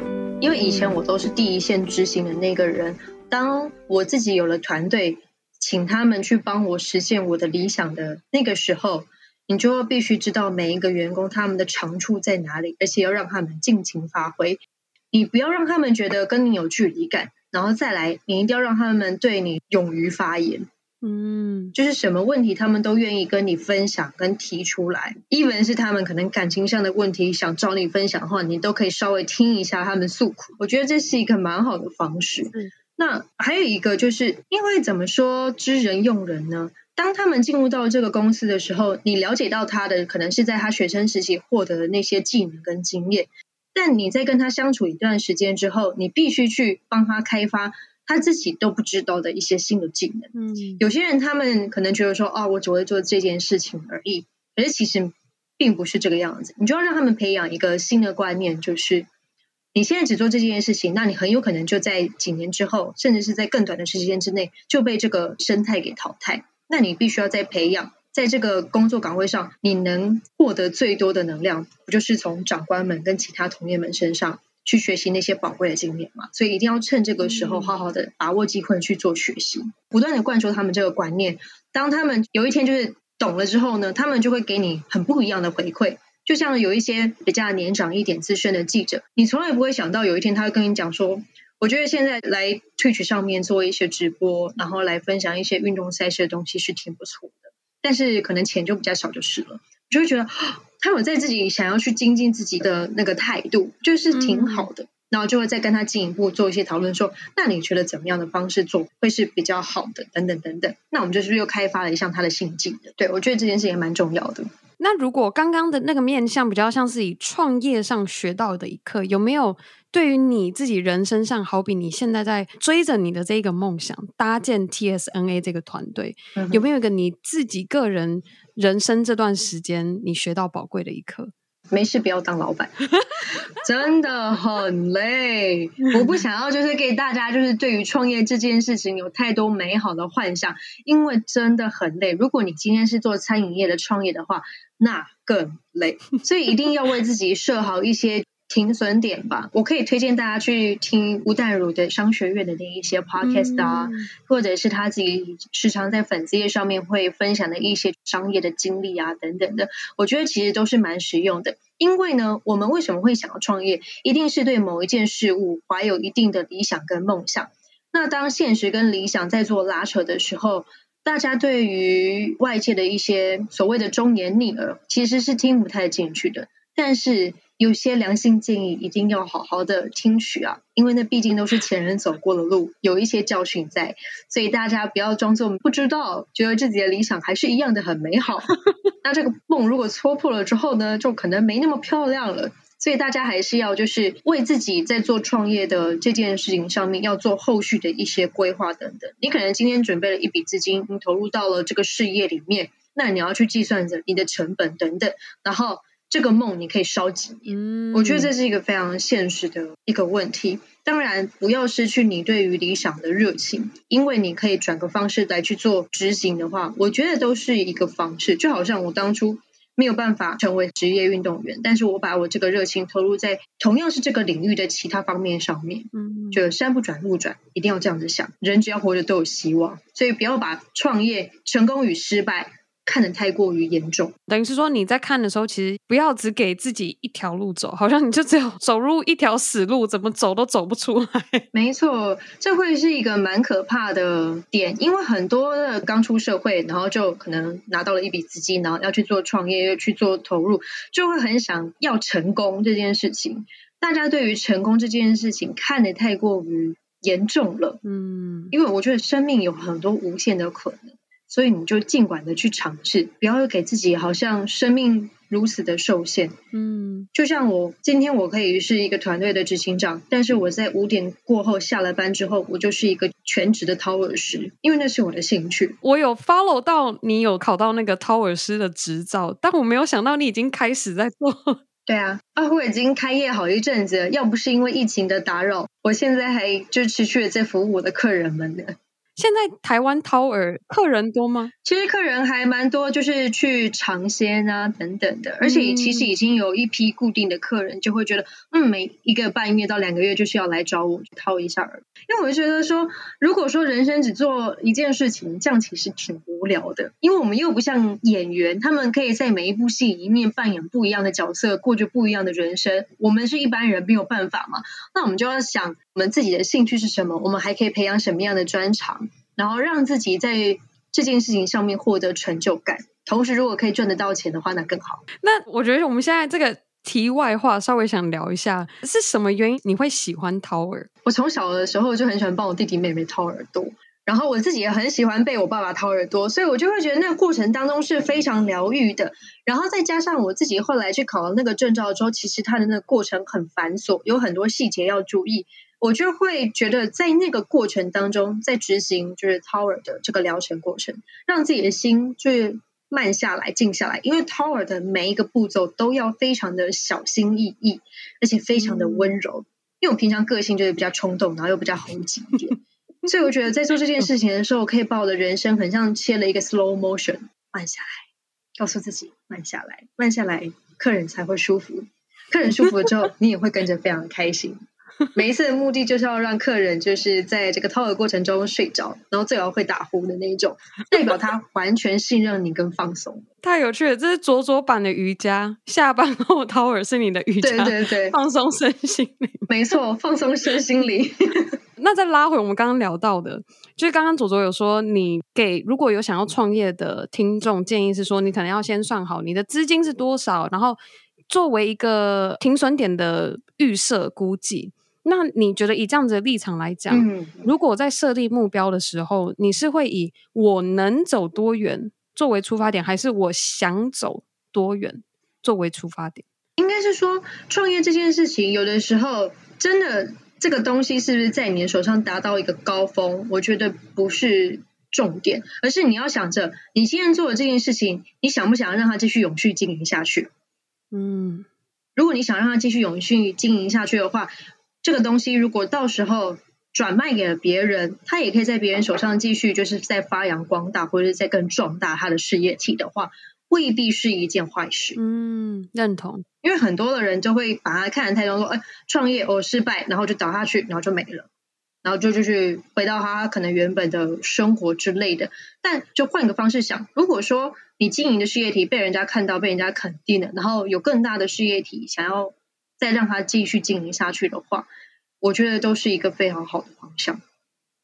因为以前我都是第一线执行的那个人，当我自己有了团队，请他们去帮我实现我的理想的那个时候，你就要必须知道每一个员工他们的长处在哪里，而且要让他们尽情发挥。你不要让他们觉得跟你有距离感，然后再来，你一定要让他们对你勇于发言。嗯，就是什么问题他们都愿意跟你分享跟提出来，even 是他们可能感情上的问题想找你分享的话，你都可以稍微听一下他们诉苦。我觉得这是一个蛮好的方式。嗯，那还有一个就是因为怎么说知人用人呢？当他们进入到这个公司的时候，你了解到他的可能是在他学生时期获得的那些技能跟经验，但你在跟他相处一段时间之后，你必须去帮他开发。他自己都不知道的一些新的技能，嗯，有些人他们可能觉得说，哦，我只会做这件事情而已，可是其实并不是这个样子。你就要让他们培养一个新的观念，就是你现在只做这件事情，那你很有可能就在几年之后，甚至是在更短的时间之内就被这个生态给淘汰。那你必须要再培养，在这个工作岗位上，你能获得最多的能量，不就是从长官们跟其他同业们身上。去学习那些宝贵的经验嘛，所以一定要趁这个时候好好的把握机会去做学习，不断的灌输他们这个观念。当他们有一天就是懂了之后呢，他们就会给你很不一样的回馈。就像有一些比较年长一点资深的记者，你从来不会想到有一天他会跟你讲说，我觉得现在来 Twitch 上面做一些直播，然后来分享一些运动赛事的东西是挺不错的，但是可能钱就比较少就是了，就会觉得。他有在自己想要去精进自己的那个态度，就是挺好的。嗯、然后就会再跟他进一步做一些讨论，说：“那你觉得怎么样的方式做会是比较好的？”等等等等。那我们就是又开发了一项他的新技能。对，我觉得这件事也蛮重要的。那如果刚刚的那个面向比较像是以创业上学到的一课，有没有对于你自己人生上，好比你现在在追着你的这个梦想，搭建 TSNA 这个团队，嗯、有没有一个你自己个人？人生这段时间，你学到宝贵的一课。没事，不要当老板，<laughs> 真的很累。我不想要，就是给大家，就是对于创业这件事情有太多美好的幻想，因为真的很累。如果你今天是做餐饮业的创业的话，那更累。所以一定要为自己设好一些。停损点吧，我可以推荐大家去听吴淡如的商学院的那一些 podcast 啊，嗯、或者是他自己时常在粉丝页上面会分享的一些商业的经历啊等等的，我觉得其实都是蛮实用的。因为呢，我们为什么会想要创业，一定是对某一件事物怀有一定的理想跟梦想。那当现实跟理想在做拉扯的时候，大家对于外界的一些所谓的忠言逆耳，其实是听不太进去的。但是有些良心建议一定要好好的听取啊，因为那毕竟都是前人走过的路，有一些教训在，所以大家不要装作不知道，觉得自己的理想还是一样的很美好。<laughs> 那这个梦如果戳破了之后呢，就可能没那么漂亮了。所以大家还是要就是为自己在做创业的这件事情上面要做后续的一些规划等等。你可能今天准备了一笔资金，你投入到了这个事业里面，那你要去计算着你的成本等等，然后。这个梦你可以烧几年？嗯，我觉得这是一个非常现实的一个问题。当然，不要失去你对于理想的热情，因为你可以转个方式来去做执行的话，我觉得都是一个方式。就好像我当初没有办法成为职业运动员，但是我把我这个热情投入在同样是这个领域的其他方面上面。嗯，就山不转路转，一定要这样子想，人只要活着都有希望，所以不要把创业成功与失败。看得太过于严重，等于是说你在看的时候，其实不要只给自己一条路走，好像你就只有走入一条死路，怎么走都走不出来。<laughs> 没错，这会是一个蛮可怕的点，因为很多的刚出社会，然后就可能拿到了一笔资金，然后要去做创业，又去做投入，就会很想要成功这件事情。大家对于成功这件事情看得太过于严重了，嗯，因为我觉得生命有很多无限的可能。所以你就尽管的去尝试，不要给自己好像生命如此的受限。嗯，就像我今天我可以是一个团队的执行长，但是我在五点过后下了班之后，我就是一个全职的掏耳师，因为那是我的兴趣。我有 follow 到你有考到那个掏耳师的执照，但我没有想到你已经开始在做。对啊，啊，我已经开业好一阵子了，要不是因为疫情的打扰，我现在还就持续的在服务我的客人们呢。现在台湾掏耳客人多吗？其实客人还蛮多，就是去尝鲜啊等等的，而且其实已经有一批固定的客人就会觉得，嗯，每一个半月到两个月就是要来找我掏一下耳，因为我就觉得说，如果说人生只做一件事情，这样其实挺无聊的，因为我们又不像演员，他们可以在每一部戏里面扮演不一样的角色，过着不一样的人生，我们是一般人没有办法嘛，那我们就要想我们自己的兴趣是什么，我们还可以培养什么样的专长，然后让自己在。这件事情上面获得成就感，同时如果可以赚得到钱的话，那更好。那我觉得我们现在这个题外话，稍微想聊一下，是什么原因你会喜欢掏耳？我从小的时候就很喜欢帮我弟弟妹妹掏耳朵，然后我自己也很喜欢被我爸爸掏耳朵，所以我就会觉得那个过程当中是非常疗愈的。然后再加上我自己后来去考了那个证照之后，其实它的那个过程很繁琐，有很多细节要注意。我就会觉得，在那个过程当中，在执行就是 Tower 的这个疗程过程，让自己的心就慢下来、静下来。因为 Tower 的每一个步骤都要非常的小心翼翼，而且非常的温柔。因为我平常个性就是比较冲动，然后又比较猴急一点，<laughs> 所以我觉得在做这件事情的时候，我可以把我的人生很像切了一个 slow motion，慢下来，告诉自己慢下来，慢下来，客人才会舒服。客人舒服了之后，你也会跟着非常的开心。<laughs> 每一次的目的就是要让客人就是在这个掏耳过程中睡着，然后最好会打呼的那一种，代表他完全信任你跟放松。太有趣了，这是卓卓版的瑜伽，下班后掏耳是你的瑜伽，对对对，放松身心灵，没错，放松身心灵。<laughs> 那再拉回我们刚刚聊到的，就是刚刚卓卓有说，你给如果有想要创业的听众建议是说，你可能要先算好你的资金是多少，然后作为一个停损点的预设估计。那你觉得以这样子的立场来讲，嗯，如果在设立目标的时候，你是会以我能走多远作为出发点，还是我想走多远作为出发点？应该是说，创业这件事情，有的时候真的这个东西是不是在你的手上达到一个高峰，我觉得不是重点，而是你要想着，你今天做的这件事情，你想不想让它继续永续经营下去？嗯，如果你想让它继续永续经营下去的话。这个东西如果到时候转卖给了别人，他也可以在别人手上继续，就是在发扬光大，或者是在更壮大他的事业体的话，未必是一件坏事。嗯，认同。因为很多的人就会把它看得太重，说，哎，创业哦失败，然后就倒下去，然后就没了，然后就就是回到他可能原本的生活之类的。但就换个方式想，如果说你经营的事业体被人家看到，被人家肯定了，然后有更大的事业体想要。再让它继续经营下去的话，我觉得都是一个非常好的方向。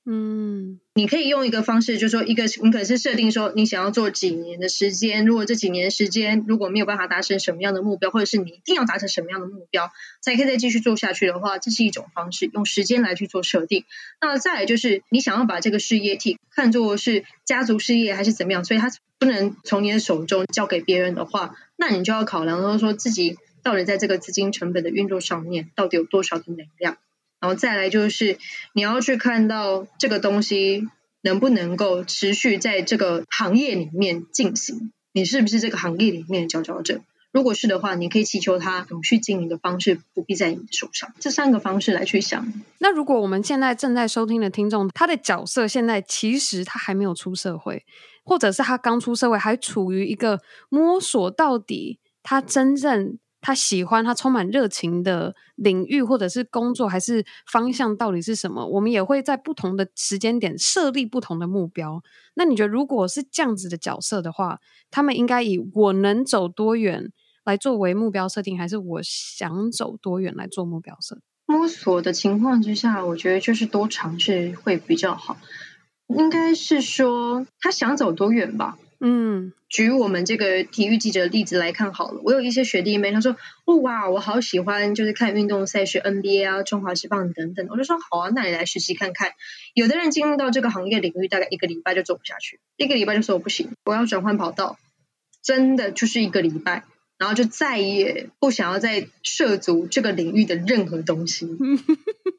嗯，你可以用一个方式，就是说一个，你可能是设定说你想要做几年的时间，如果这几年时间如果没有办法达成什么样的目标，或者是你一定要达成什么样的目标，才可以再继续做下去的话，这是一种方式，用时间来去做设定。那再来就是你想要把这个事业体看作是家族事业还是怎么样，所以它不能从你的手中交给别人的话，那你就要考量到说自己。到底在这个资金成本的运作上面，到底有多少的能量？然后再来就是你要去看到这个东西能不能够持续在这个行业里面进行，你是不是这个行业里面的佼佼者？如果是的话，你可以祈求它永续经营的方式不必在你手上。这三个方式来去想。那如果我们现在正在收听的听众，他的角色现在其实他还没有出社会。或者是他刚出社会，还处于一个摸索到底他真正他喜欢、他充满热情的领域，或者是工作还是方向到底是什么？我们也会在不同的时间点设立不同的目标。那你觉得，如果是这样子的角色的话，他们应该以我能走多远来作为目标设定，还是我想走多远来做目标设定？摸索的情况之下，我觉得就是多尝试会比较好。应该是说他想走多远吧。嗯，举我们这个体育记者的例子来看好了。我有一些学弟妹，他说：“哦哇，我好喜欢，就是看运动赛事，NBA 啊，中华职棒等等。”我就说：“好啊，那你来实习看看。”有的人进入到这个行业领域，大概一个礼拜就走不下去，一个礼拜就说我不行，我要转换跑道，真的就是一个礼拜。然后就再也不想要再涉足这个领域的任何东西。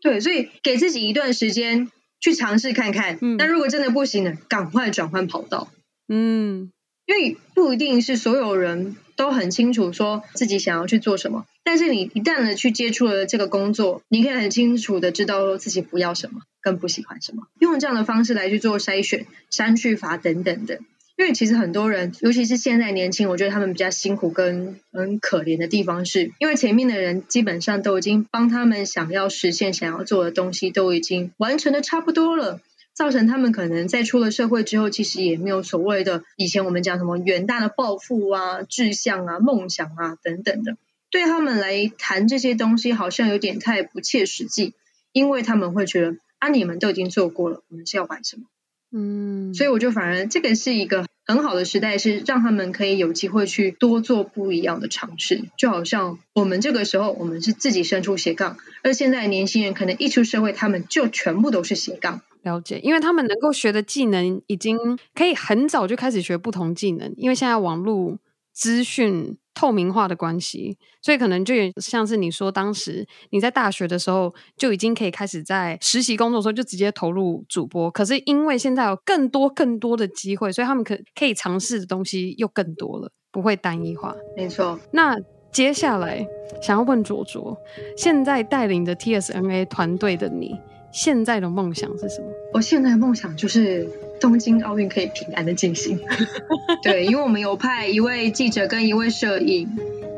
对，所以给自己一段时间去尝试看看。那如果真的不行呢，赶快转换跑道。嗯，因为不一定是所有人都很清楚说自己想要去做什么，但是你一旦的去接触了这个工作，你可以很清楚的知道自己不要什么，更不喜欢什么，用这样的方式来去做筛选、删去法等等的。因为其实很多人，尤其是现在年轻，我觉得他们比较辛苦跟很可怜的地方是，因为前面的人基本上都已经帮他们想要实现、想要做的东西都已经完成的差不多了，造成他们可能在出了社会之后，其实也没有所谓的以前我们讲什么远大的抱负啊、志向啊、梦想啊等等的，对他们来谈这些东西好像有点太不切实际，因为他们会觉得啊，你们都已经做过了，我们是要玩什么？嗯，所以我就反而这个是一个很好的时代，是让他们可以有机会去多做不一样的尝试。就好像我们这个时候，我们是自己生出斜杠，而现在年轻人可能一出社会，他们就全部都是斜杠。了解，因为他们能够学的技能已经可以很早就开始学不同技能，因为现在网络资讯。透明化的关系，所以可能就有像是你说，当时你在大学的时候就已经可以开始在实习工作的时候就直接投入主播。可是因为现在有更多更多的机会，所以他们可可以尝试的东西又更多了，不会单一化。没错。那接下来想要问卓卓，现在带领着 TSNA 团队的你，现在的梦想是什么？我现在的梦想就是。东京奥运可以平安的进行，<laughs> 对，因为我们有派一位记者跟一位摄影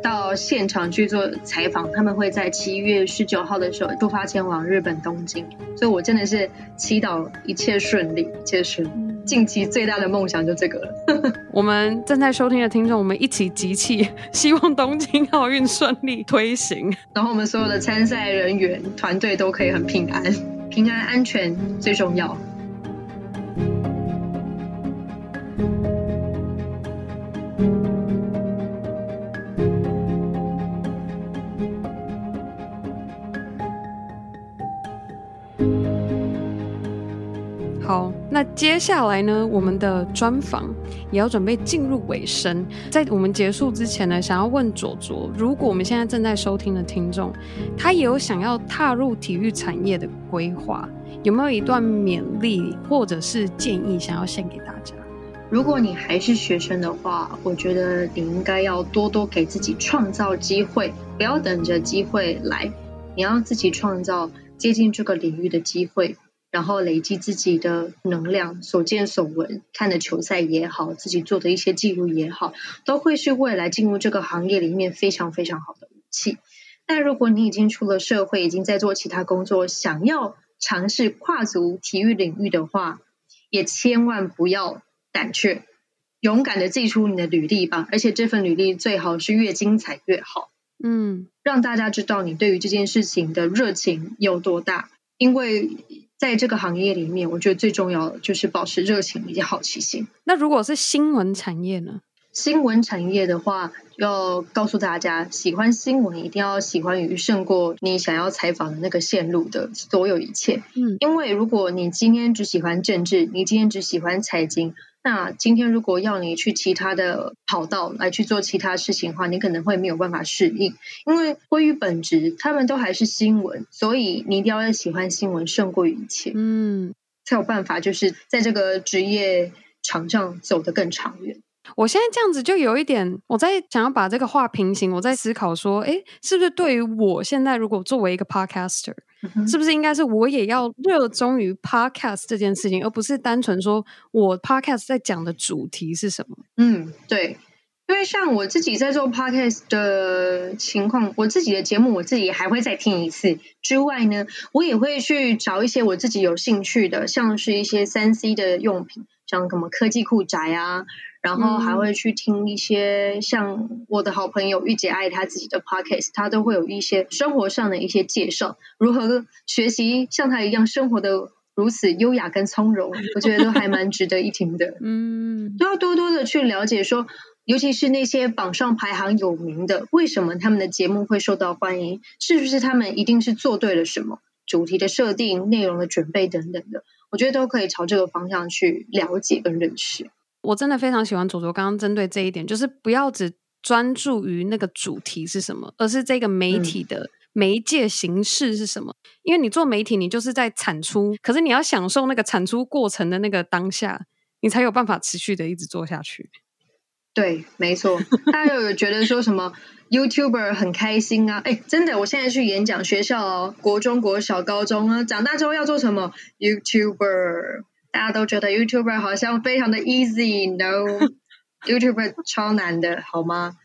到现场去做采访，他们会在七月十九号的时候出发前往日本东京，所以我真的是祈祷一切顺利，一切顺利。近期最大的梦想就这个了。<laughs> 我们正在收听的听众，我们一起集气，<laughs> 希望东京奥运顺利推行，然后我们所有的参赛人员团队都可以很平安，平安安全最重要。好，那接下来呢，我们的专访也要准备进入尾声。在我们结束之前呢，想要问左左，如果我们现在正在收听的听众，他也有想要踏入体育产业的规划，有没有一段勉励或者是建议想要献给大家？如果你还是学生的话，我觉得你应该要多多给自己创造机会，不要等着机会来，你要自己创造接近这个领域的机会。然后累积自己的能量，所见所闻，看的球赛也好，自己做的一些记录也好，都会是未来进入这个行业里面非常非常好的武器。但如果你已经出了社会，已经在做其他工作，想要尝试跨足体育领域的话，也千万不要胆怯，勇敢的寄出你的履历吧。而且这份履历最好是越精彩越好，嗯，让大家知道你对于这件事情的热情有多大，因为。在这个行业里面，我觉得最重要的就是保持热情以及好奇心。那如果是新闻产业呢？新闻产业的话，要告诉大家，喜欢新闻一定要喜欢于胜过你想要采访的那个线路的所有一切。嗯，因为如果你今天只喜欢政治，你今天只喜欢财经。那今天如果要你去其他的跑道来去做其他事情的话，你可能会没有办法适应，因为归于本质，他们都还是新闻，所以你一定要喜欢新闻胜过于一切，嗯，才有办法就是在这个职业场上走得更长远。我现在这样子就有一点，我在想要把这个话平行，我在思考说，哎，是不是对于我现在如果作为一个 podcaster，、嗯、是不是应该是我也要热衷于 podcast 这件事情，而不是单纯说我 podcast 在讲的主题是什么？嗯，对。因为像我自己在做 podcast 的情况，我自己的节目我自己还会再听一次。之外呢，我也会去找一些我自己有兴趣的，像是一些三 C 的用品，像什么科技酷宅啊，然后还会去听一些像我的好朋友玉姐爱她自己的 podcast，她都会有一些生活上的一些介绍，如何学习像她一样生活的如此优雅跟从容，我觉得都还蛮值得一听的。<laughs> 嗯，都要多多的去了解说。尤其是那些榜上排行有名的，为什么他们的节目会受到欢迎？是不是他们一定是做对了什么？主题的设定、内容的准备等等的，我觉得都可以朝这个方向去了解跟认识。我真的非常喜欢左左刚刚针对这一点，就是不要只专注于那个主题是什么，而是这个媒体的媒介形式是什么。嗯、因为你做媒体，你就是在产出，可是你要享受那个产出过程的那个当下，你才有办法持续的一直做下去。对，没错。<laughs> 大家有有觉得说什么 YouTuber 很开心啊？哎，真的，我现在去演讲学校哦，国中国小高中啊，长大之后要做什么 YouTuber？大家都觉得 YouTuber 好像非常的 easy，No，YouTuber <laughs> 超难的，好吗？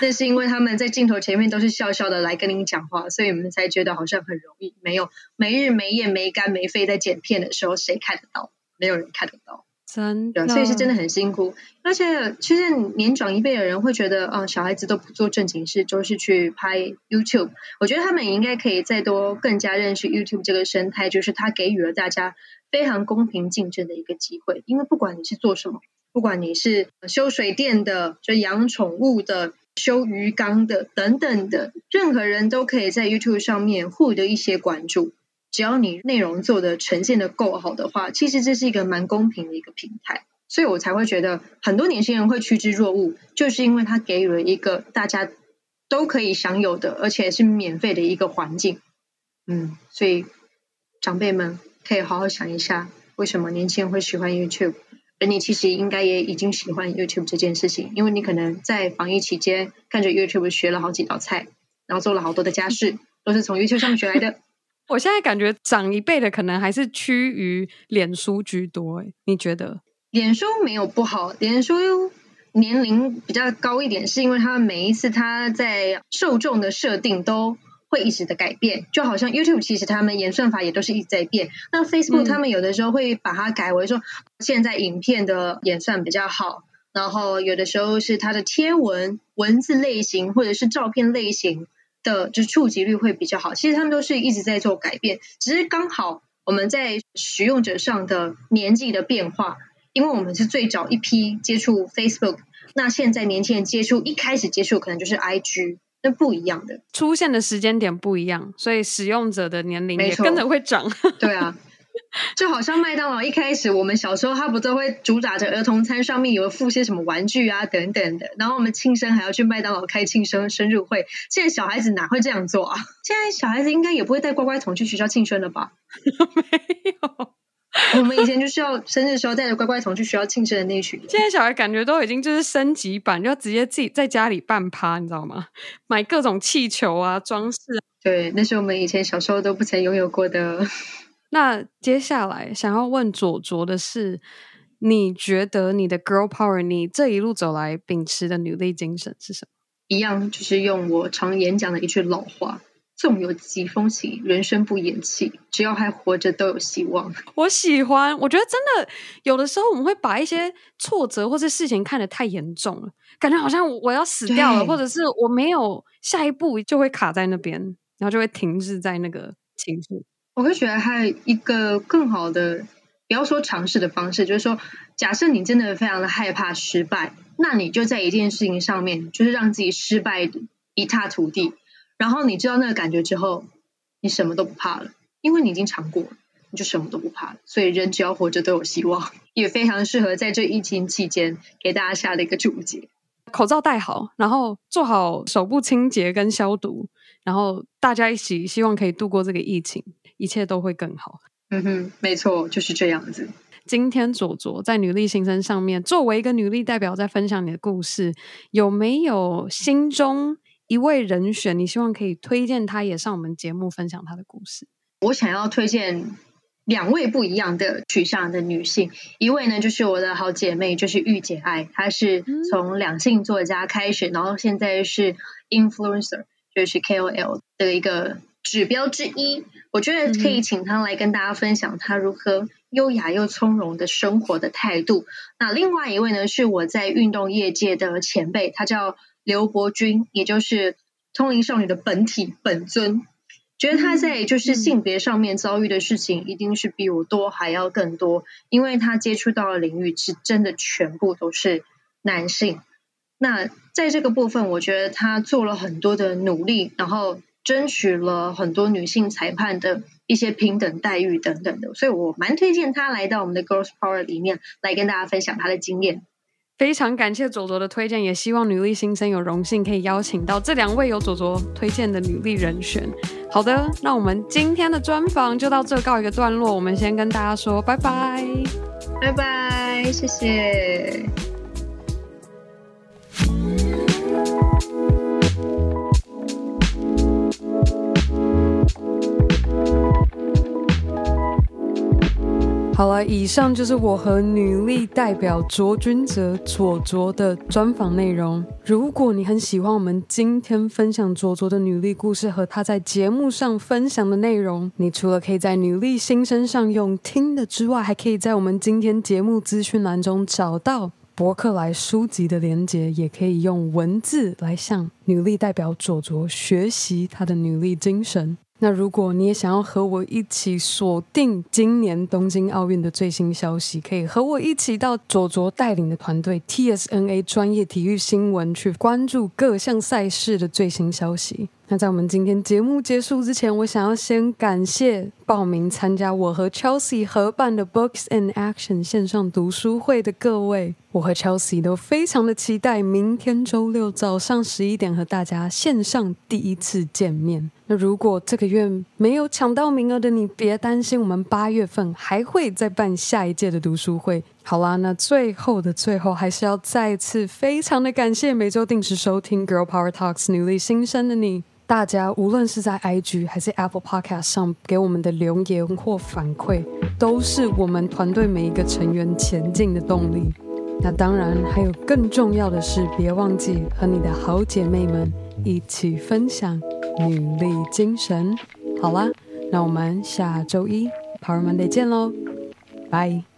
那是因为他们在镜头前面都是笑笑的来跟你讲话，所以你们才觉得好像很容易。没有，没日没夜没肝没肺在剪片的时候，谁看得到？没有人看得到。真的，所以是真的很辛苦。而且，其实年长一辈的人会觉得，哦，小孩子都不做正经事，就是去拍 YouTube。我觉得他们也应该可以再多更加认识 YouTube 这个生态，就是它给予了大家非常公平竞争的一个机会。因为不管你是做什么，不管你是修水电的、就养宠物的、修鱼缸的等等的，任何人都可以在 YouTube 上面获得一些关注。只要你内容做的呈现的够好的话，其实这是一个蛮公平的一个平台，所以我才会觉得很多年轻人会趋之若鹜，就是因为它给予了一个大家都可以享有的，而且是免费的一个环境。嗯，所以长辈们可以好好想一下，为什么年轻人会喜欢 YouTube，而你其实应该也已经喜欢 YouTube 这件事情，因为你可能在防疫期间看着 YouTube 学了好几道菜，然后做了好多的家事，<laughs> 都是从 YouTube 上学来的。<laughs> 我现在感觉长一辈的可能还是趋于脸书居多，哎，你觉得？脸书没有不好，脸书年龄比较高一点，是因为它每一次它在受众的设定都会一直的改变，就好像 YouTube 其实他们演算法也都是一直在变。那 Facebook 他们有的时候会把它改为说，现在影片的演算比较好，然后有的时候是它的贴文文字类型或者是照片类型。的就触及率会比较好，其实他们都是一直在做改变，只是刚好我们在使用者上的年纪的变化，因为我们是最早一批接触 Facebook，那现在年轻人接触一开始接触可能就是 IG，那不一样的，出现的时间点不一样，所以使用者的年龄也跟着会长，<laughs> 对啊。就好像麦当劳一开始，我们小时候他不都会主打着儿童餐，上面有附些什么玩具啊等等的，然后我们庆生还要去麦当劳开庆生生日会。现在小孩子哪会这样做啊？<laughs> 现在小孩子应该也不会带乖乖桶去学校庆生了吧？<laughs> 没有，<laughs> 我们以前就是要生日的时候带着乖乖桶去学校庆生的那一群。现在小孩感觉都已经就是升级版，就要直接自己在家里办趴，你知道吗？买各种气球啊装饰。对，那是我们以前小时候都不曾拥有过的。那接下来想要问左卓的是，你觉得你的 girl power，你这一路走来秉持的女力精神是什么？一样，就是用我常演讲的一句老话：纵有疾风起，人生不言弃，只要还活着都有希望。我喜欢，我觉得真的有的时候我们会把一些挫折或者事情看得太严重了，感觉好像我要死掉了，或者是我没有下一步就会卡在那边，然后就会停滞在那个情绪。我会觉得还有一个更好的，不要说尝试的方式，就是说，假设你真的非常的害怕失败，那你就在一件事情上面，就是让自己失败一塌涂地，然后你知道那个感觉之后，你什么都不怕了，因为你已经尝过了，你就什么都不怕了。所以人只要活着都有希望，也非常适合在这疫情期间给大家下的一个注解：口罩戴好，然后做好手部清洁跟消毒，然后大家一起希望可以度过这个疫情。一切都会更好。嗯哼，没错，就是这样子。今天左左在女力新生上面，作为一个女力代表，在分享你的故事，有没有心中一位人选？你希望可以推荐他也上我们节目分享他的故事？我想要推荐两位不一样的取向的女性，一位呢就是我的好姐妹，就是御姐爱，她是从两性作家开始，然后现在是 influencer，就是 KOL 的一个指标之一。我觉得可以请她来跟大家分享她如何优雅又从容的生活的态度。那另外一位呢是我在运动业界的前辈，她叫刘伯君，也就是通灵少女的本体本尊。觉得他在就是性别上面遭遇的事情，一定是比我多还要更多，因为他接触到的领域是真的全部都是男性。那在这个部分，我觉得他做了很多的努力，然后争取了很多女性裁判的一些平等待遇等等的，所以我蛮推荐他来到我们的 Girls Power 里面来跟大家分享他的经验。非常感谢左左的推荐，也希望女力新生有荣幸可以邀请到这两位有左左推荐的女力人选。好的，那我们今天的专访就到这告一个段落，我们先跟大家说拜拜，拜拜，谢谢。好了，以上就是我和女力代表卓君泽佐佐的专访内容。如果你很喜欢我们今天分享佐佐的女力故事和她在节目上分享的内容，你除了可以在女力新生上用听的之外，还可以在我们今天节目资讯栏中找到博客来书籍的连接，也可以用文字来向女力代表佐佐学习她的女力精神。那如果你也想要和我一起锁定今年东京奥运的最新消息，可以和我一起到佐佐带领的团队 TSNA 专业体育新闻去关注各项赛事的最新消息。那在我们今天节目结束之前，我想要先感谢报名参加我和 Chelsea 合办的 Books in Action 线上读书会的各位。我和 Chelsea 都非常的期待明天周六早上十一点和大家线上第一次见面。那如果这个月没有抢到名额的你，别担心，我们八月份还会再办下一届的读书会。好啦，那最后的最后，还是要再次非常的感谢每周定时收听 Girl Power Talks 女力新生的你。大家无论是在 IG 还是 Apple Podcast 上给我们的留言或反馈，都是我们团队每一个成员前进的动力。那当然，还有更重要的是，别忘记和你的好姐妹们一起分享女力精神。好啦，那我们下周一 Power Monday 见喽，拜。